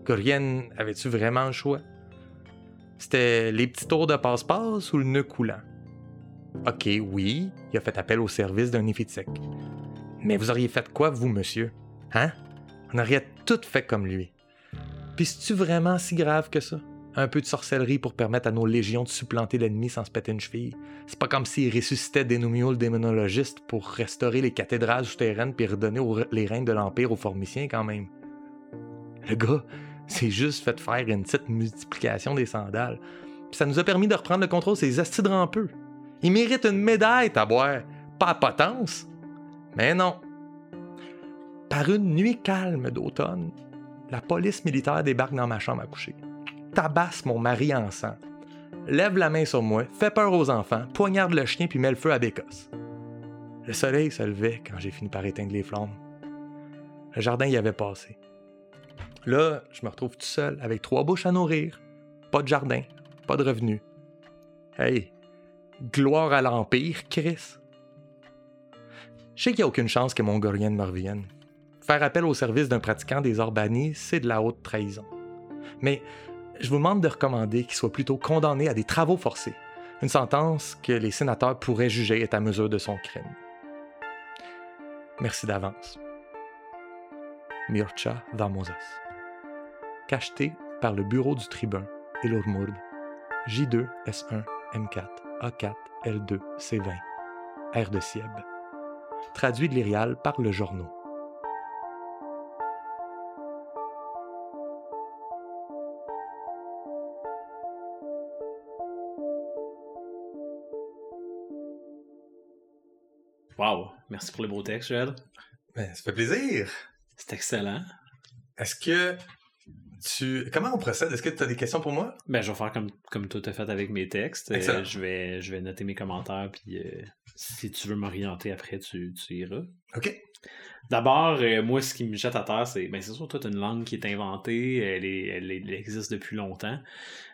Gorien avait-tu vraiment le choix? C'était les petits tours de passe-passe ou le nœud coulant? Ok, oui, il a fait appel au service d'un éphétique. Mais vous auriez fait quoi, vous, monsieur? Hein? On aurait tout fait comme lui. Puis c'est-tu vraiment si grave que ça? Un peu de sorcellerie pour permettre à nos légions de supplanter l'ennemi sans se péter une cheville. C'est pas comme s'ils ressuscitaient Denumio le démonologiste pour restaurer les cathédrales souterraines puis redonner les règnes de l'Empire aux formiciens quand même. Le gars, c'est juste fait faire une petite multiplication des sandales. Ça nous a permis de reprendre le contrôle ces astis rampeux. Il mérite une médaille, à boire. Pas potence. Mais non. Par une nuit calme d'automne, la police militaire débarque dans ma chambre à coucher. Tabasse mon mari en sang. Lève la main sur moi, fait peur aux enfants, poignarde le chien puis met le feu à Bécosse. Le soleil se levait quand j'ai fini par éteindre les flammes. Le jardin y avait passé. Là, je me retrouve tout seul avec trois bouches à nourrir, pas de jardin, pas de revenus. Hey, gloire à l'Empire, Chris. Je sais qu'il n'y a aucune chance que mon Gorien me revienne. Faire appel au service d'un pratiquant des Orbani, c'est de la haute trahison. Mais je vous demande de recommander qu'il soit plutôt condamné à des travaux forcés, une sentence que les sénateurs pourraient juger est à mesure de son crime. Merci d'avance. Mircha Vamosas cacheté par le bureau du tribun et l'Urmurd, J2, S1, M4, A4, L2, C20, R de Sieb. Traduit de l'Irial par le journaux. Wow! Merci pour le beau texte, Jed. Ben, ça fait plaisir. C'est excellent. Est-ce que Comment on procède? Est-ce que tu as des questions pour moi? Ben, je vais faire comme, comme toi t'as fait avec mes textes. Euh, je, vais, je vais noter mes commentaires, puis euh, si tu veux m'orienter après, tu, tu iras. OK. D'abord, euh, moi, ce qui me jette à terre, c'est, ben, c'est sûr, toi, tu as une langue qui est inventée, elle, est, elle, existe depuis longtemps.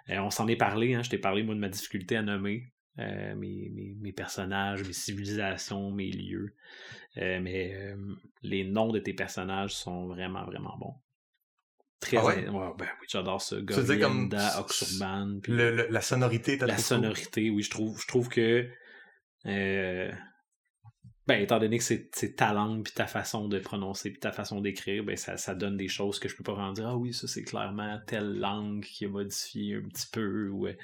on s'en est parlé, hein, je t'ai parlé, moi, de ma difficulté à nommer mes, mes, mes, personnages, mes civilisations, mes lieux. mais les noms de tes personnages sont vraiment, vraiment bons. Très ah ouais? ben oui, j'adore ça. Gorienda, Oxurban. la sonorité, t'as La sonorité, oui, je trouve, je trouve que. Euh, ben, étant donné que c'est ta langue, puis ta façon de prononcer, puis ta façon d'écrire, ben, ça, ça donne des choses que je peux pas vraiment dire. Ah oui, ça, c'est clairement telle langue qui a modifié un petit peu. Ouais.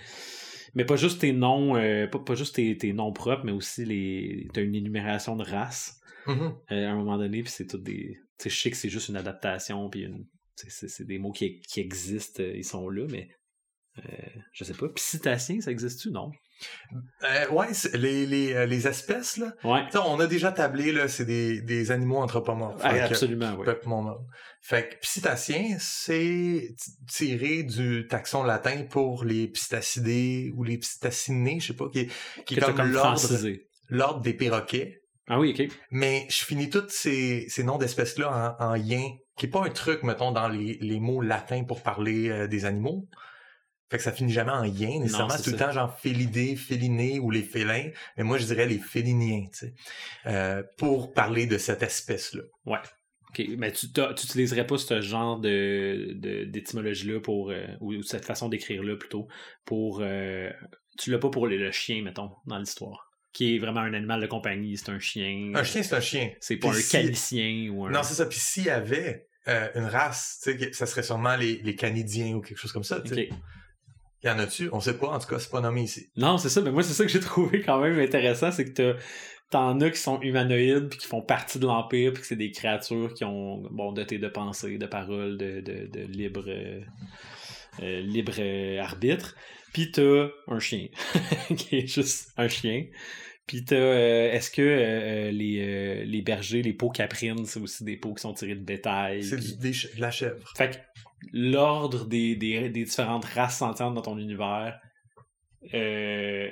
Mais pas juste tes noms, euh, pas, pas, juste tes, tes, noms propres, mais aussi les. T'as une énumération de races mm-hmm. euh, à un moment donné, puis c'est tout des. Tu sais, je sais que c'est juste une adaptation, puis une c'est des mots qui, qui, existent, ils sont là, mais je sais pas. Psitacien, ça existe-tu? Non. Euh, ouais, les, les, euh, les, espèces, là. Ouais. on a déjà tablé, là, c'est des, des animaux anthropomorphes. Ah, absolument, oui. Fait que psitacien, c'est tiré du taxon latin pour les psittacidés ou les psittacinés, je sais pas, qui, qui est comme, l'ordre des perroquets. Ah oui, ok. Mais je finis tous ces, ces noms d'espèces-là en, en yin, qui est pas un truc, mettons, dans les, les mots latins pour parler euh, des animaux. Fait que ça finit jamais en yin, nécessairement. C'est tout le temps genre félidé, féliné ou les félins. Mais moi, je dirais les féliniens, tu sais. Euh, pour parler de cette espèce-là. Ouais. OK. Mais tu n'utiliserais pas ce genre de, d'étymologie-là pour. Euh, ou, cette façon d'écrire-là plutôt. Pour. Tu l'as pas pour le, chien, mettons, dans l'histoire. Qui est vraiment un animal de compagnie, c'est un chien. Un chien, c'est un chien. C'est pas un calicien ou un. Non, c'est ça. Puis s'il y avait une race, tu sais, ça serait sûrement les, les canidiens ou quelque chose comme ça, sais. Y en a-tu? On sait pas, en tout cas, c'est pas nommé ici. Non, c'est ça, mais moi, c'est ça que j'ai trouvé quand même intéressant, c'est que t'en as qui sont humanoïdes, puis qui font partie de l'Empire, puis que c'est des créatures qui ont, bon, doté de pensée, de parole, de, de, de libre, euh, euh, libre euh, arbitre. Puis t'as un chien, qui est juste un chien. Puis t'as, est-ce que les, les bergers, les peaux caprines, c'est aussi des peaux qui sont tirées de bétail? C'est de la chèvre. Fait que l'ordre des, des, différentes races sentientes dans ton univers, euh,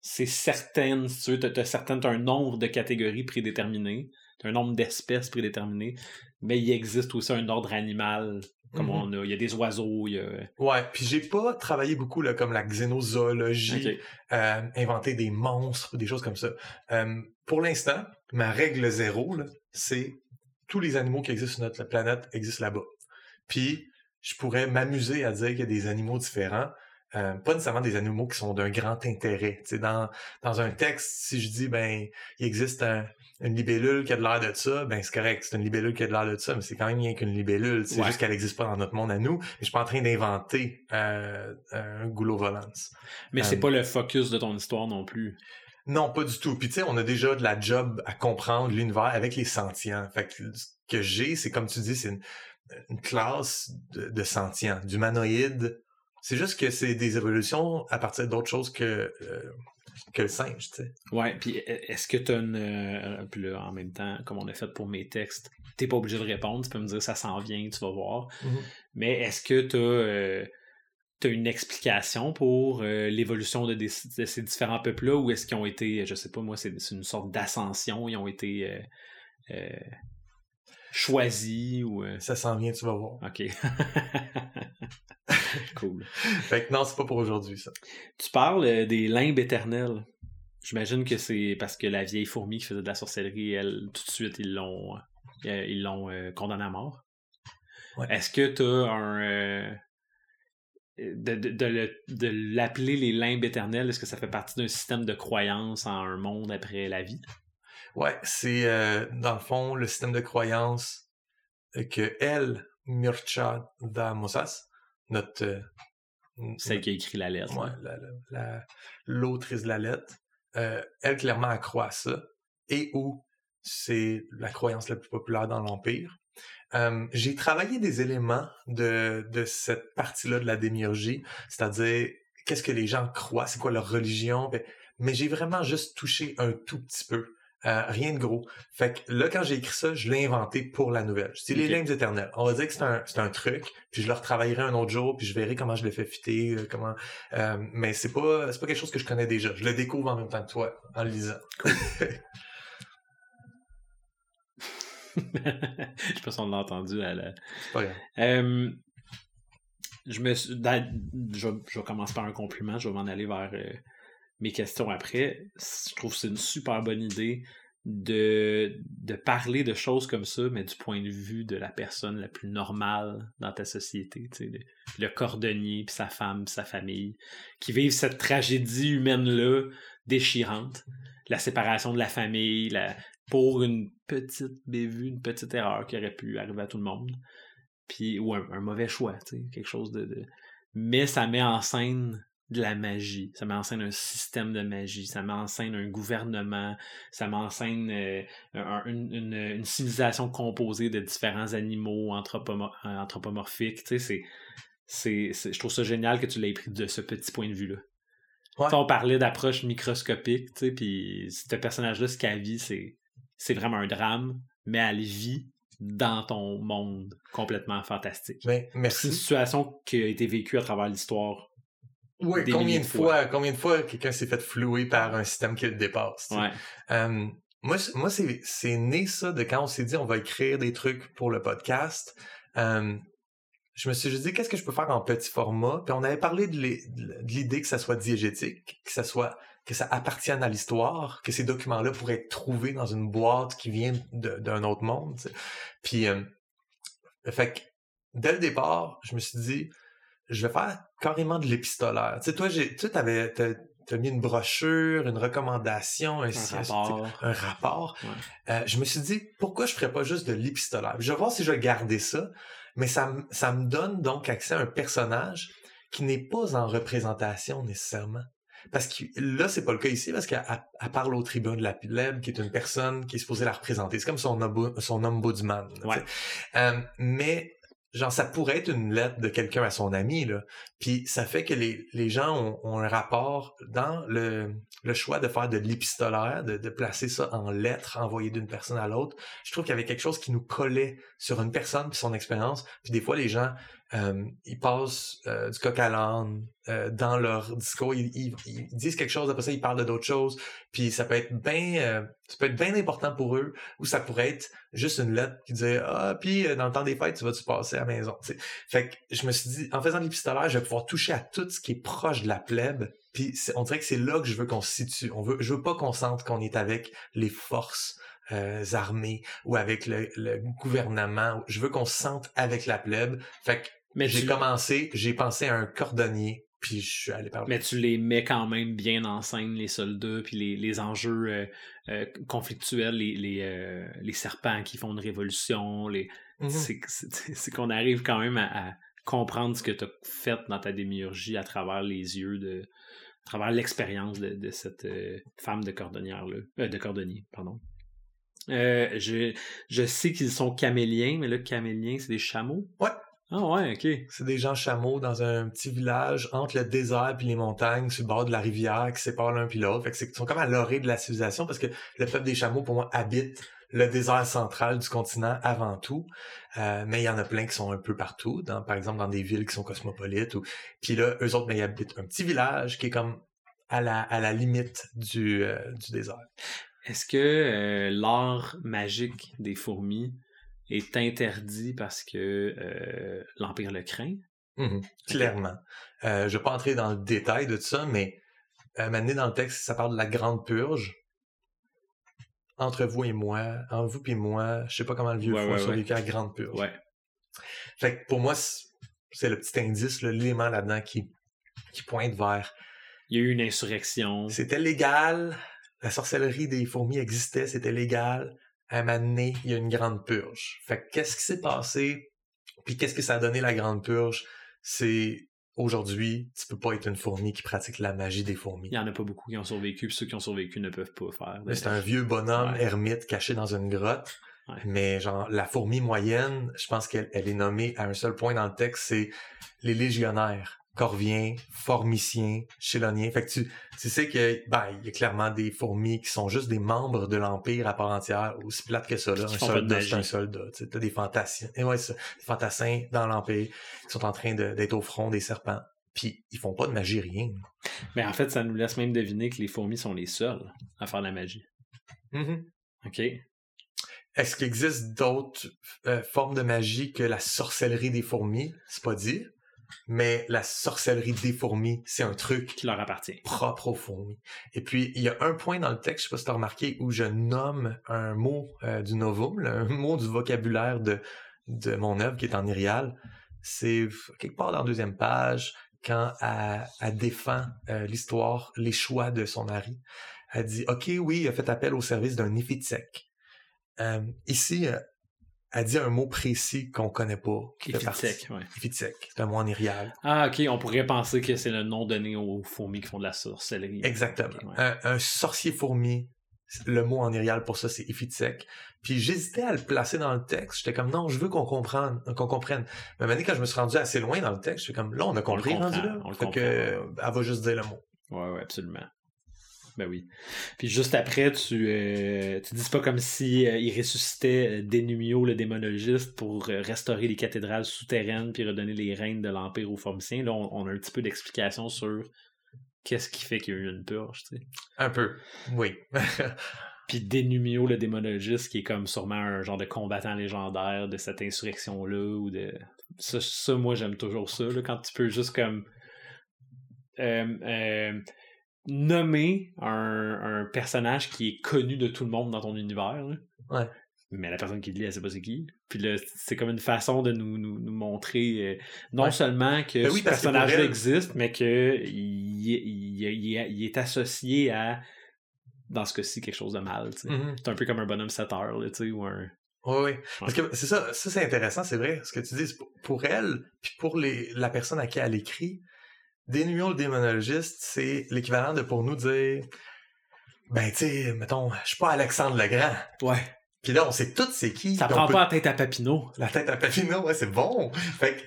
c'est certaines, si tu veux, t'as, certaines, un nombre de catégories prédéterminées, t'as un nombre d'espèces prédéterminées, mais il existe aussi un ordre animal, comme mm-hmm. on a, il y a des oiseaux, il y a... Ouais, puis j'ai pas travaillé beaucoup, là, comme la xénozoologie, euh, inventer des monstres, des choses comme ça. Euh, pour l'instant, ma règle zéro, c'est tous les animaux qui existent sur notre planète existent là-bas. Puis je pourrais m'amuser à dire qu'il y a des animaux différents. Euh, pas nécessairement des animaux qui sont d'un grand intérêt. Dans, dans un texte, si je dis ben il existe une libellule qui a de l'air de ça, ben c'est correct, c'est une libellule qui a de l'air de ça, mais c'est quand même rien qu'une libellule. C'est juste qu'elle n'existe pas dans notre monde à nous. je suis pas en train d'inventer euh, un goulot volant. Mais c'est euh, pas le focus de ton histoire non plus. Non, pas du tout. Puis tu sais, on a déjà de la job à comprendre l'univers avec les sentients. Fait que ce que j'ai, c'est comme tu dis, c'est une, une classe de, de sentients, d'humanoïdes. C'est juste que c'est des évolutions à partir d'autres choses que, euh, que le singe, tu sais. Ouais, puis e, est-ce que tu as une. Euh, puis là, en même temps, comme on a fait pour mes textes, t'es pas obligé de répondre, tu peux me dire ça s'en vient, tu vas voir. Mm-hmm. Mais est-ce que tu as. Euh, une explication pour l'évolution de, de, ces différents peuples-là ou est-ce qu'ils ont été, je sais pas moi, c'est une sorte d'ascension, ils ont été choisi ou. Euh, Ça s'en vient, tu vas voir. OK. cool. fait que non, c'est pas pour aujourd'hui, ça. Tu parles euh, des limbes éternelles. J'imagine que c'est parce que la vieille fourmi qui faisait de la sorcellerie, elle, tout de suite, ils l'ont euh, ils l'ont condamné à mort. Est-ce que tu as un. de, de, de l'appeler les limbes éternelles, est-ce que ça fait partie d'un système de croyance en un monde après la vie? Ouais, c'est euh, dans le fond le système de croyance euh, que elle, Mircha da Mosas, notre euh, celle qui a écrit la lettre. Ouais, l'autrice de la lettre, elle clairement accroît ça et où c'est la croyance la plus populaire dans l'empire. j'ai travaillé des éléments de, de cette partie-là de la démiurgie, c'est-à-dire qu'est-ce que les gens croient, c'est quoi leur religion, ben, mais j'ai vraiment juste touché un tout petit peu euh, rien de gros. Fait que là, quand j'ai écrit ça, je l'ai inventé pour la nouvelle. C'est les limbes éternelles. On va dire que c'est un, c'est un truc, puis je le retravaillerai un autre jour, puis je verrai comment je l'ai fait fitter, euh, comment. Euh, mais c'est pas, c'est pas quelque chose que je connais déjà. Je le découvre en même temps que toi, en le lisant. Cool. je sais pas si on l'a entendu à la. C'est pas grave. je me suis... je, je commence par un compliment, je vais m'en aller vers mes questions après, je trouve que c'est une super bonne idée de, de parler de choses comme ça, mais du point de vue de la personne la plus normale dans ta société, sais, le, cordonnier, puis sa femme, sa famille, qui vivent cette tragédie humaine-là déchirante, la séparation de la famille, la, pour une petite bévue, une petite erreur qui aurait pu arriver à tout le monde, puis ou un, mauvais choix, quelque chose de, de... Mais ça met en scène de la magie, ça m'enseigne un système de magie, ça m'enseigne un gouvernement, ça m'enseigne euh, une, une, civilisation composée de différents animaux anthropomorphiques. Tu sais, c'est, je trouve ça génial que tu l'aies pris de ce petit point de vue-là. On parlait d'approche microscopique, tu sais, puis ce personnage-là, ce qu'elle vit, c'est, c'est vraiment un drame, mais elle vit dans ton monde complètement fantastique. Ben, merci. C'est une situation qui a été vécue à travers l'histoire. Oui, combien de fois, combien de fois quelqu'un s'est fait flouer par un système qui le dépasse. Ouais. moi, moi c'est, c'est né ça de quand on s'est dit on va écrire des trucs pour le podcast. je me suis juste dit qu'est-ce que je peux faire en petit format? Puis on avait parlé de l'idée que ça soit diégétique, que ça soit que ça appartienne à l'histoire, que ces documents-là pourraient être trouvés dans une boîte qui vient d'un autre monde. Puis, euh, fait que, dès le départ, je me suis dit, je vais faire carrément de l'épistolaire. Tu sais, toi, j'ai, tu avais, t'as mis une brochure, une recommandation, un, rapport. Un rapport. Euh, je me suis dit, pourquoi je ferais pas juste de l'épistolaire? Je vais voir si je vais garder ça, mais ça, ça me donne donc accès à un personnage qui n'est pas en représentation nécessairement. Parce que là, c'est pas le cas ici, parce qu'elle parle au tribun de la plèbe, qui est une personne qui est supposée la représenter. C'est comme son, son ombudsman. Ouais. Euh, mais genre ça pourrait être une lettre de quelqu'un à son ami là. Puis ça fait que les, gens ont, un rapport dans le, choix de faire de l'épistolaire de, de placer ça en lettres envoyées d'une personne à l'autre. Je trouve qu'il y avait quelque chose qui nous collait sur une personne puis son expérience. Puis des fois les gens euh, ils passent euh, du coq à l'âne euh, dans leur discours. Ils, ils, disent quelque chose, après ça, ils parlent d'autres choses. Puis ça peut être bien ça peut être bien important pour eux, ou ça pourrait être juste une lettre qui dit Ah, puis dans le temps des fêtes, tu vas-tu passer à la maison. Fait que je me suis dit, en faisant l'épistolaire, je vais pouvoir toucher à tout ce qui est proche de la plèbe. Puis on dirait que c'est là que je veux qu'on se situe. On veut, je veux pas qu'on sente qu'on est avec les forces euh, armées ou avec le, le, gouvernement. Je veux qu'on se sente avec la plèbe. Fait que mais j'ai commencé, j'ai pensé à un cordonnier, puis je suis allé parler. Mais tu les mets quand même bien en scène, les soldats, puis les, les enjeux euh, euh, conflictuels, les, les, euh, les, serpents qui font une révolution. Les... Mm-hmm. C'est qu'on arrive quand même à, comprendre ce que tu as fait dans ta démiurgie à travers les yeux de. à travers l'expérience de, de, cette femme de cordonnière-là. de cordonnier, pardon. je, je sais qu'ils sont caméliens, mais là, caméliens, c'est des chameaux? Ouais. Ah ouais, ok. C'est des gens chameaux dans un petit village entre le désert puis les montagnes, sur le bord de la rivière qui sépare l'un puis l'autre. Fait que ils sont comme à l'orée de la civilisation parce que le peuple des chameaux, pour moi, habite le désert central du continent avant tout. Euh, mais il y en a plein qui sont un peu partout, dans, par exemple dans des villes qui sont cosmopolites. Ou... Puis là, eux autres, mais ils habitent un petit village qui est comme à la, à la limite du, euh, du désert. Est-ce que euh, l'art magique des fourmis est interdit parce que euh, l'Empire le craint. Mmh clairement. Euh, je ne vais pas entrer dans le détail de tout ça, mais euh, maintenant dans le texte, ça parle de la grande purge. Entre vous et moi, entre vous et moi, je sais pas comment le vieux ouais, fou ouais, à la grande purge. Fait que pour moi, c'est le petit indice, l'élément là-dedans qui, qui pointe vers. Il y a eu une insurrection. C'était légal. La sorcellerie des fourmis existait, c'était légal à un moment donné, il y a une grande purge. Fait qu'est-ce qui s'est passé? Puis qu'est-ce que ça a donné la grande purge? C'est aujourd'hui, tu peux pas être une fourmi qui pratique la magie des fourmis. Il y en a pas beaucoup qui ont survécu, puis ceux qui ont survécu ne peuvent pas faire. C'est un vieux bonhomme ermite caché dans une grotte. Mais genre, la fourmi moyenne, je pense qu'elle est nommée à un seul point dans le texte, c'est les légionnaires. Corvien, Formicien, Chélonien. Fait que tu, tu sais que ben, il y a clairement des fourmis qui sont juste des membres de l'Empire à part entière, aussi plate que ça. Là. Un soldat, c'est un soldat. Tu as des fantassins. Et ouais, des fantassins dans l'Empire qui sont en train d'être au front des serpents. Puis ils font pas de magie, rien. Mais en fait, ça nous laisse même deviner que les fourmis sont les seuls à faire de la magie. Mm-hmm. OK. Est-ce qu'il existe d'autres euh, formes de magie que la sorcellerie des fourmis? C'est pas dit mais la sorcellerie des fourmis, c'est un truc qui leur appartient. Propre aux fourmis. Et puis, il y a un point dans le texte, je sais pas si tu as remarqué, où je nomme un mot euh, du novum, un mot du vocabulaire de, de mon œuvre qui est en irial. C'est quelque part dans la deuxième page, quand elle, défend euh, l'histoire, les choix de son mari. Elle dit, OK, oui, il a fait appel au service d'un épithèque. Euh, ici, elle dit un mot précis qu'on connaît pas. Qui fait ouais. Épithèque. C'est un mot en irial. Ah, ok, on pourrait penser que c'est le nom donné aux fourmis qui font de la sorcellerie. Exactement. Ouais. un, un sorcier fourmi, le mot en irial pour ça, c'est Ifitzek. Puis j'hésitais à le placer dans le texte. J'étais comme, non, je veux qu'on comprenne. qu'on comprenne. Mais maintenant, quand je me suis rendu assez loin dans le texte, j'étais comme, là, on a compris, comprend, rendu là. on le comprend, que, ouais. elle va juste dire le mot. Ouais, ouais, absolument. Ben oui. Puis juste après, tu, euh, tu dis pas comme si euh, il ressuscitait euh, Dénumio, le démonologiste, pour euh, restaurer les cathédrales souterraines puis redonner les règnes de l'Empire aux Formiciens. Là, on, on a un petit peu d'explication sur qu'est-ce qui fait qu'il y a eu une purge, tu sais. Un peu. Oui. Puis Dénumio, le démonologiste, qui est comme sûrement un genre de combattant légendaire de cette insurrection-là, ou de... Ça, ça, moi, j'aime toujours ça, là, quand tu peux juste comme... euh, euh, nommer un, un personnage qui est connu de tout le monde dans ton univers. là. Ouais. Mais la personne qui le lit, elle sait pas c'est qui. Puis là, c'est comme une façon de nous, nous, nous montrer euh, non Ouais. seulement que Ben ce personnage-là elle- existe, mais que il, est- il, est- il est- il est associé à, dans ce cas-ci, quelque chose de mal. Mhm. C'est un peu comme un bonhomme 7 heures, là, tu sais, ou un... Oui, oui. Parce que c'est ça, ça c'est intéressant, c'est vrai, ce que tu dis. pour- Pour elle, puis pour les, la personne à qui elle écrit, Dénuon le démonologiste, c'est l'équivalent de pour nous dire, ben, tu sais, mettons, je suis pas Alexandre le Grand. Ouais. Puis là, on sait tous c'est qui. Ça on prend peut- pas la tête à Papineau. La tête à Papineau, ouais, c'est bon. Fait que,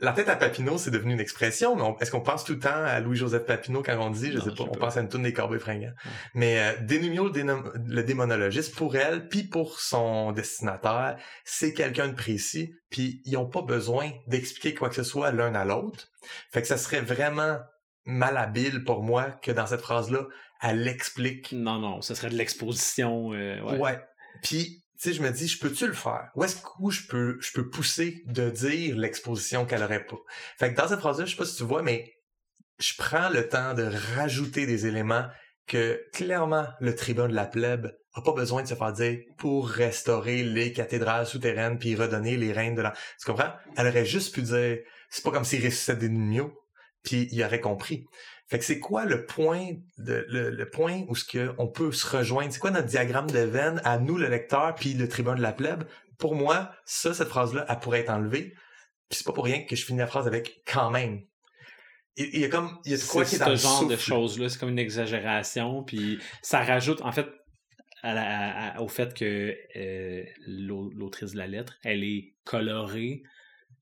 la tête à Papineau, c'est devenu une expression, mais est-ce qu'on pense tout le temps à Louis-Joseph Papineau quand on dit, je Non, sais pas, on pas. pense à une tourne des Corbeaux fringants. Mais euh, Dénumio, le, dénom- le démonologiste, pour elle, puis pour son destinataire, c'est quelqu'un de précis, puis ils ont pas besoin d'expliquer quoi que ce soit l'un à l'autre. Fait que ça serait vraiment malhabile pour moi que dans cette phrase-là, elle explique Non, non, ce serait de l'exposition. euh, ouais. Ouais. Puis, sais, je me dis, je peux-tu le faire? Où est-ce que je peux, je peux pousser de dire l'exposition qu'elle aurait pas? Fait que dans cette phrase-là, je sais pas si tu vois, mais je prends le temps de rajouter des éléments que, clairement, le tribun de la plèbe a pas besoin de se faire dire pour restaurer les cathédrales souterraines puis redonner les règnes de la... Tu comprends? Elle aurait juste pu dire, c'est pas comme s'il ressuscitait des numios, puis il aurait compris. Fait que c'est quoi le point de le, le point où ce que on peut se rejoindre? C'est quoi notre diagramme de veine à nous le lecteur puis le tribun de la plèbe? Pour moi, ça cette phrase là, elle pourrait être enlevée. Puis c'est pas pour rien que je finis la phrase avec quand même. Il y a comme il y a quoi qui est dans ce le genre de souffle. choses-là, c'est comme une exagération, puis ça rajoute, en fait, à la- à- à- au fait que euh, l'au- l'autrice de la lettre, elle est colorée,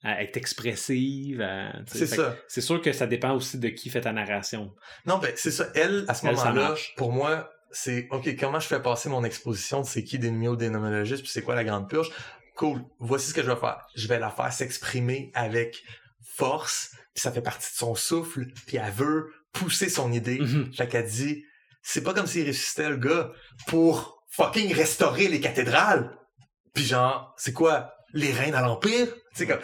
elle est expressive. C'est ça. C'est sûr que ça dépend aussi de qui fait ta narration. Non, ben c'est ça. Elle, à ce moment-là, pour moi, c'est OK, comment je fais passer mon exposition de c'est qui des démonologistes puis c'est quoi la grande purge? Cool. Voici ce que je vais faire. Je vais la faire s'exprimer avec force, puis ça fait partie de son souffle, puis elle veut pousser son idée. Mhm. Fait qu'elle dit, c'est pas comme s'il ressuscitait le gars pour fucking restaurer les cathédrales. Puis genre, c'est quoi? Les reines à l'Empire? Tu sais, comme,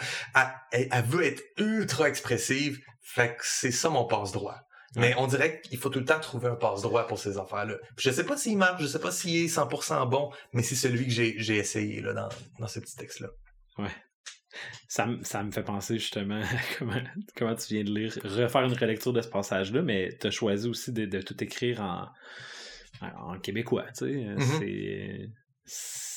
elle, veut être ultra expressive. Fait que c'est ça mon passe-droit. Mais on dirait qu'il faut tout le temps trouver un passe-droit pour ces affaires-là. Je sais pas s'il marche, je sais pas s'il est 100% bon, mais c'est celui que j'ai, essayé, là, dans, dans ce petit texte-là. Ça, m- ça me fait penser justement à comment, comment tu viens de lire, refaire une relecture de ce passage-là, mais tu as choisi aussi de, de tout écrire en, en québécois, tu sais. Mhm. C'est- C'est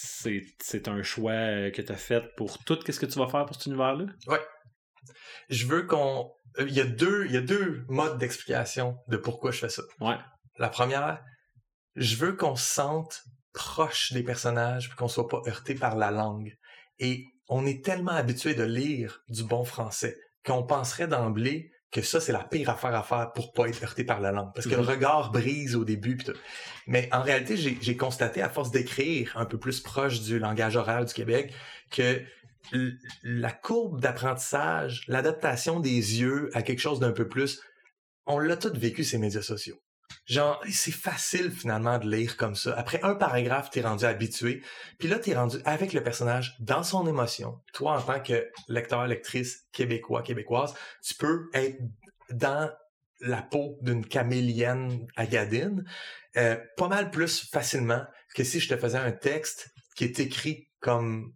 c'est un choix euh, que tu as fait pour tout. Qu'est-ce que tu vas faire pour cet univers-là? Je veux qu'on, euh, il y a deux, il y a deux modes d'explication de pourquoi je fais ça. Ouais. La première, je veux qu'on se sente proche des personnages qu'on soit pas heurté par la langue. Et on est tellement habitué de lire du bon français qu'on penserait d'emblée que ça, c'est la pire affaire à faire pour pas être heurté par la langue. Parce que Mhm. le regard brise au début. pis tout. Mais en réalité, j'ai constaté, à force d'écrire un peu plus proche du langage oral du Québec, que la courbe d'apprentissage, l'adaptation des yeux à quelque chose d'un peu plus, on l'a tout vécu ces médias sociaux. Genre, c'est facile finalement de lire comme ça. Après un paragraphe, t'es rendu habitué. Puis là, t'es rendu avec le personnage dans son émotion. Toi, en tant que lecteur, lectrice québécois, québécoise, tu peux être dans la peau d'une camélienne agadine euh, pas mal plus facilement que si je te faisais un texte qui est écrit comme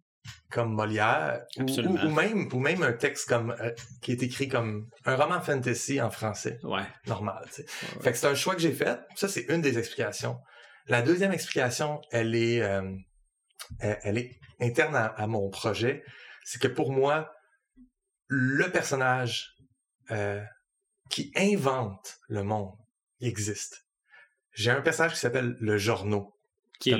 comme Molière ou, Absolument. ou- ou même ou même un texte comme euh, qui est écrit comme un roman fantasy en français Ouais. normal. Ouais, ouais. Fait que c'est un choix que j'ai fait. Ça, c'est une des explications. La deuxième explication, elle est, euh, elle, est interne à, à mon projet. C'est que pour moi, le personnage euh, qui invente le monde, existe. J'ai un personnage qui s'appelle le Journaux. Qui est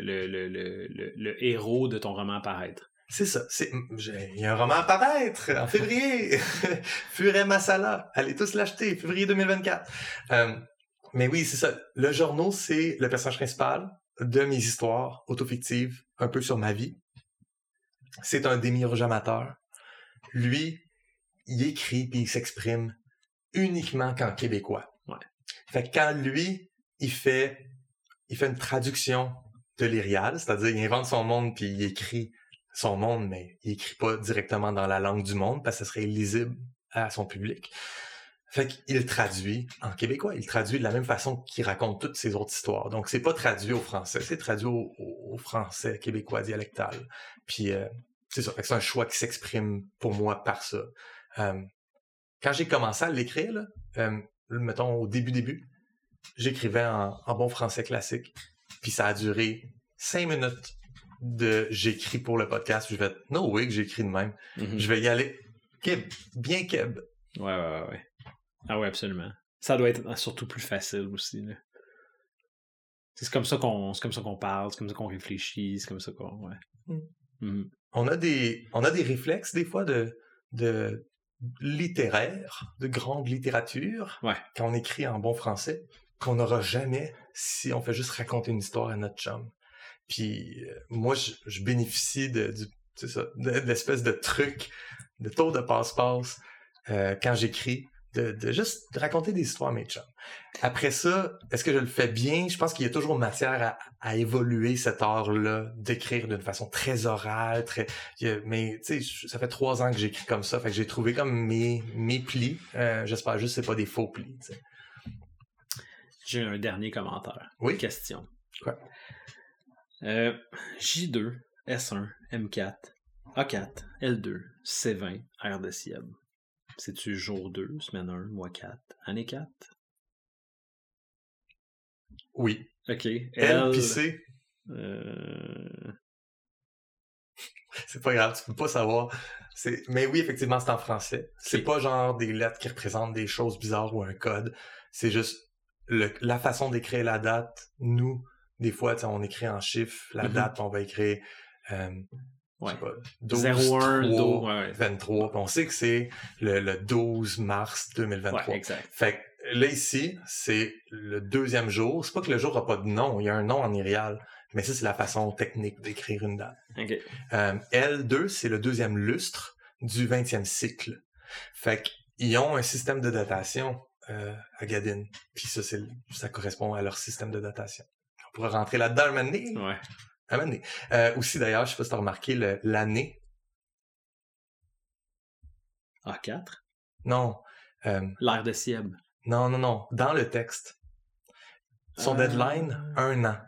le, héros de ton roman Paraître. C'est ça. Il y a un roman à paraître en février. Furet Masala. Allez tous l'acheter. Février 2024. Euh, mais oui, c'est ça. Le journaux, c'est le personnage principal de mes histoires autofictives, un peu sur ma vie. C'est un démiurge amateur. Lui, il écrit puis il s'exprime uniquement qu'en québécois. Ouais. Fait que quand lui, il fait, il fait une traduction de l'Irial, c'est-à-dire il invente son monde puis il écrit son monde, mais il écrit pas directement dans la langue du monde parce que ce serait illisible à son public. Fait qu'il traduit en québécois. Il traduit de la même façon qu'il raconte toutes ses autres histoires. Donc, c'est pas traduit au français, c'est traduit au, français québécois dialectal. Puis, euh, c'est ça. C'est un choix qui s'exprime pour moi par ça. Euh, quand j'ai commencé à l'écrire, euh, mettons au début début, j'écrivais en, en bon français classique. Puis ça a duré cinq minutes de j'écris pour le podcast. Puis je vais no way que j'écris de même. Mhm. Je vais y aller keb, bien keb. Ouais, ouais, ouais, ouais. Ah ouais, absolument. Ça doit être surtout plus facile aussi. là. C'est comme ça qu'on c'est comme ça qu'on parle, c'est comme ça qu'on réfléchit, c'est comme ça qu'on. Ouais. Mm. Mhm. On a des on a des réflexes des fois de de littéraire, de grande littérature Ouais. quand on écrit en bon français qu'on n'aura jamais si on fait juste raconter une histoire à notre chum. Puis euh, moi je, bénéficie de du ça, de, de l'espèce de truc de tour de passe-passe euh, quand j'écris de, de juste raconter des histoires à mes chums. Après ça, est-ce que je le fais bien? Je pense qu'il y a toujours matière à, évoluer cet art-là, d'écrire d'une façon très orale, très. mais tu sais, ça fait trois ans que j'écris comme ça, fait que j'ai trouvé comme mes, mes plis. Euh, J'espère juste que c'est pas des faux plis. J'ai un dernier commentaire. Oui. Question. Quoi? Euh, J2, S1, M4, A4, L2, C20, R de Sieb. C'est-tu jour 2, semaine 1, mois 4, année 4? Oui. Ok. L L, puis C, euh, c'est pas grave, tu peux pas savoir. Mais oui, effectivement, c'est en français. C'est Ok. pas genre des lettres qui représentent des choses bizarres ou un code. C'est juste le, la façon d'écrire la date. Nous, des fois, on écrit en chiffres la Mhm. date, on va écrire euh, je ouais. sais pas, 12, 01, 3, do- ouais, ouais. 23. Puis on sait que c'est le, le 12 mars 2023. Ouais, exact. Fait que là, ici, c'est le deuxième jour. C'est pas que le jour a pas de nom. Il y a un nom en irial. Mais ça, c'est la façon technique d'écrire une date. Ok. Euh, L2, c'est le deuxième lustre du 20e cycle. Fait qu'ils ont un système de datation euh, à Gadin. Puis ça, c'est, ça correspond à leur système de datation. On pourra rentrer là-dedans un moment donné. Ouais. Un moment donné. Euh, aussi, d'ailleurs, je sais pas si t'as remarqué l'année. A4. Non. Euh, L'air de Sieb. non, non, non. Dans le texte. Son Euh. deadline, un an.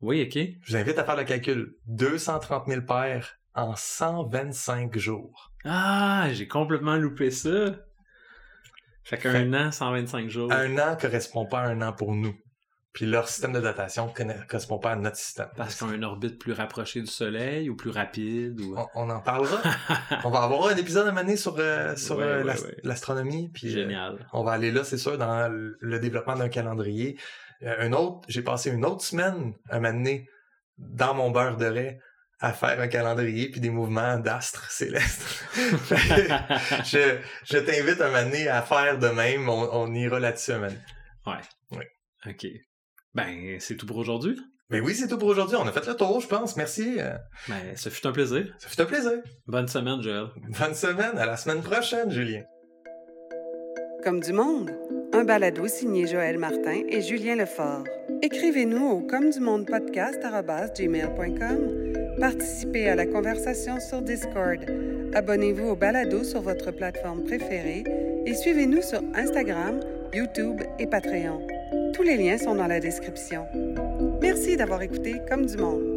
Oui, ok. Je vous invite à faire le calcul. 230 000 paires en 125 jours. Ah, j'ai complètement loupé ça. Fait qu'un an, 125 jours. Un an correspond pas à un an pour nous. Puis leur système de datation ne correspond pas à notre système. Parce qu'on a une orbite plus rapprochée du Soleil ou plus rapide ou... on, on en parlera. on va avoir un épisode à mener sur, euh, sur Ouais, euh, ouais, l'ast- ouais. l'astronomie. Euh, Génial. on va aller là, c'est sûr, dans le développement d'un calendrier. Un autre, j'ai passé une autre semaine à m'amener dans mon beurre de raie à faire un calendrier puis des mouvements d'astres célestes. je je t'invite à m'amener à faire de même. On, on ira là-dessus un moment donné. ok. Ben, c'est tout pour aujourd'hui. Mais oui, c'est tout pour aujourd'hui. On a fait le tour, je pense. Merci. euh, Ben, ce fut un plaisir. Ça fait un plaisir. Bonne semaine, Joël. Bonne semaine. À la semaine prochaine, Julien. Comme du monde, un balado signé Joël Martin et Julien Lefort. Écrivez-nous au comme du monde podcast@gmail.com. Participez à la conversation sur Discord. Abonnez-vous au balado sur votre plateforme préférée et suivez-nous sur Instagram, YouTube et Patreon. Tous les liens sont dans la description. Merci d'avoir écouté Comme du monde.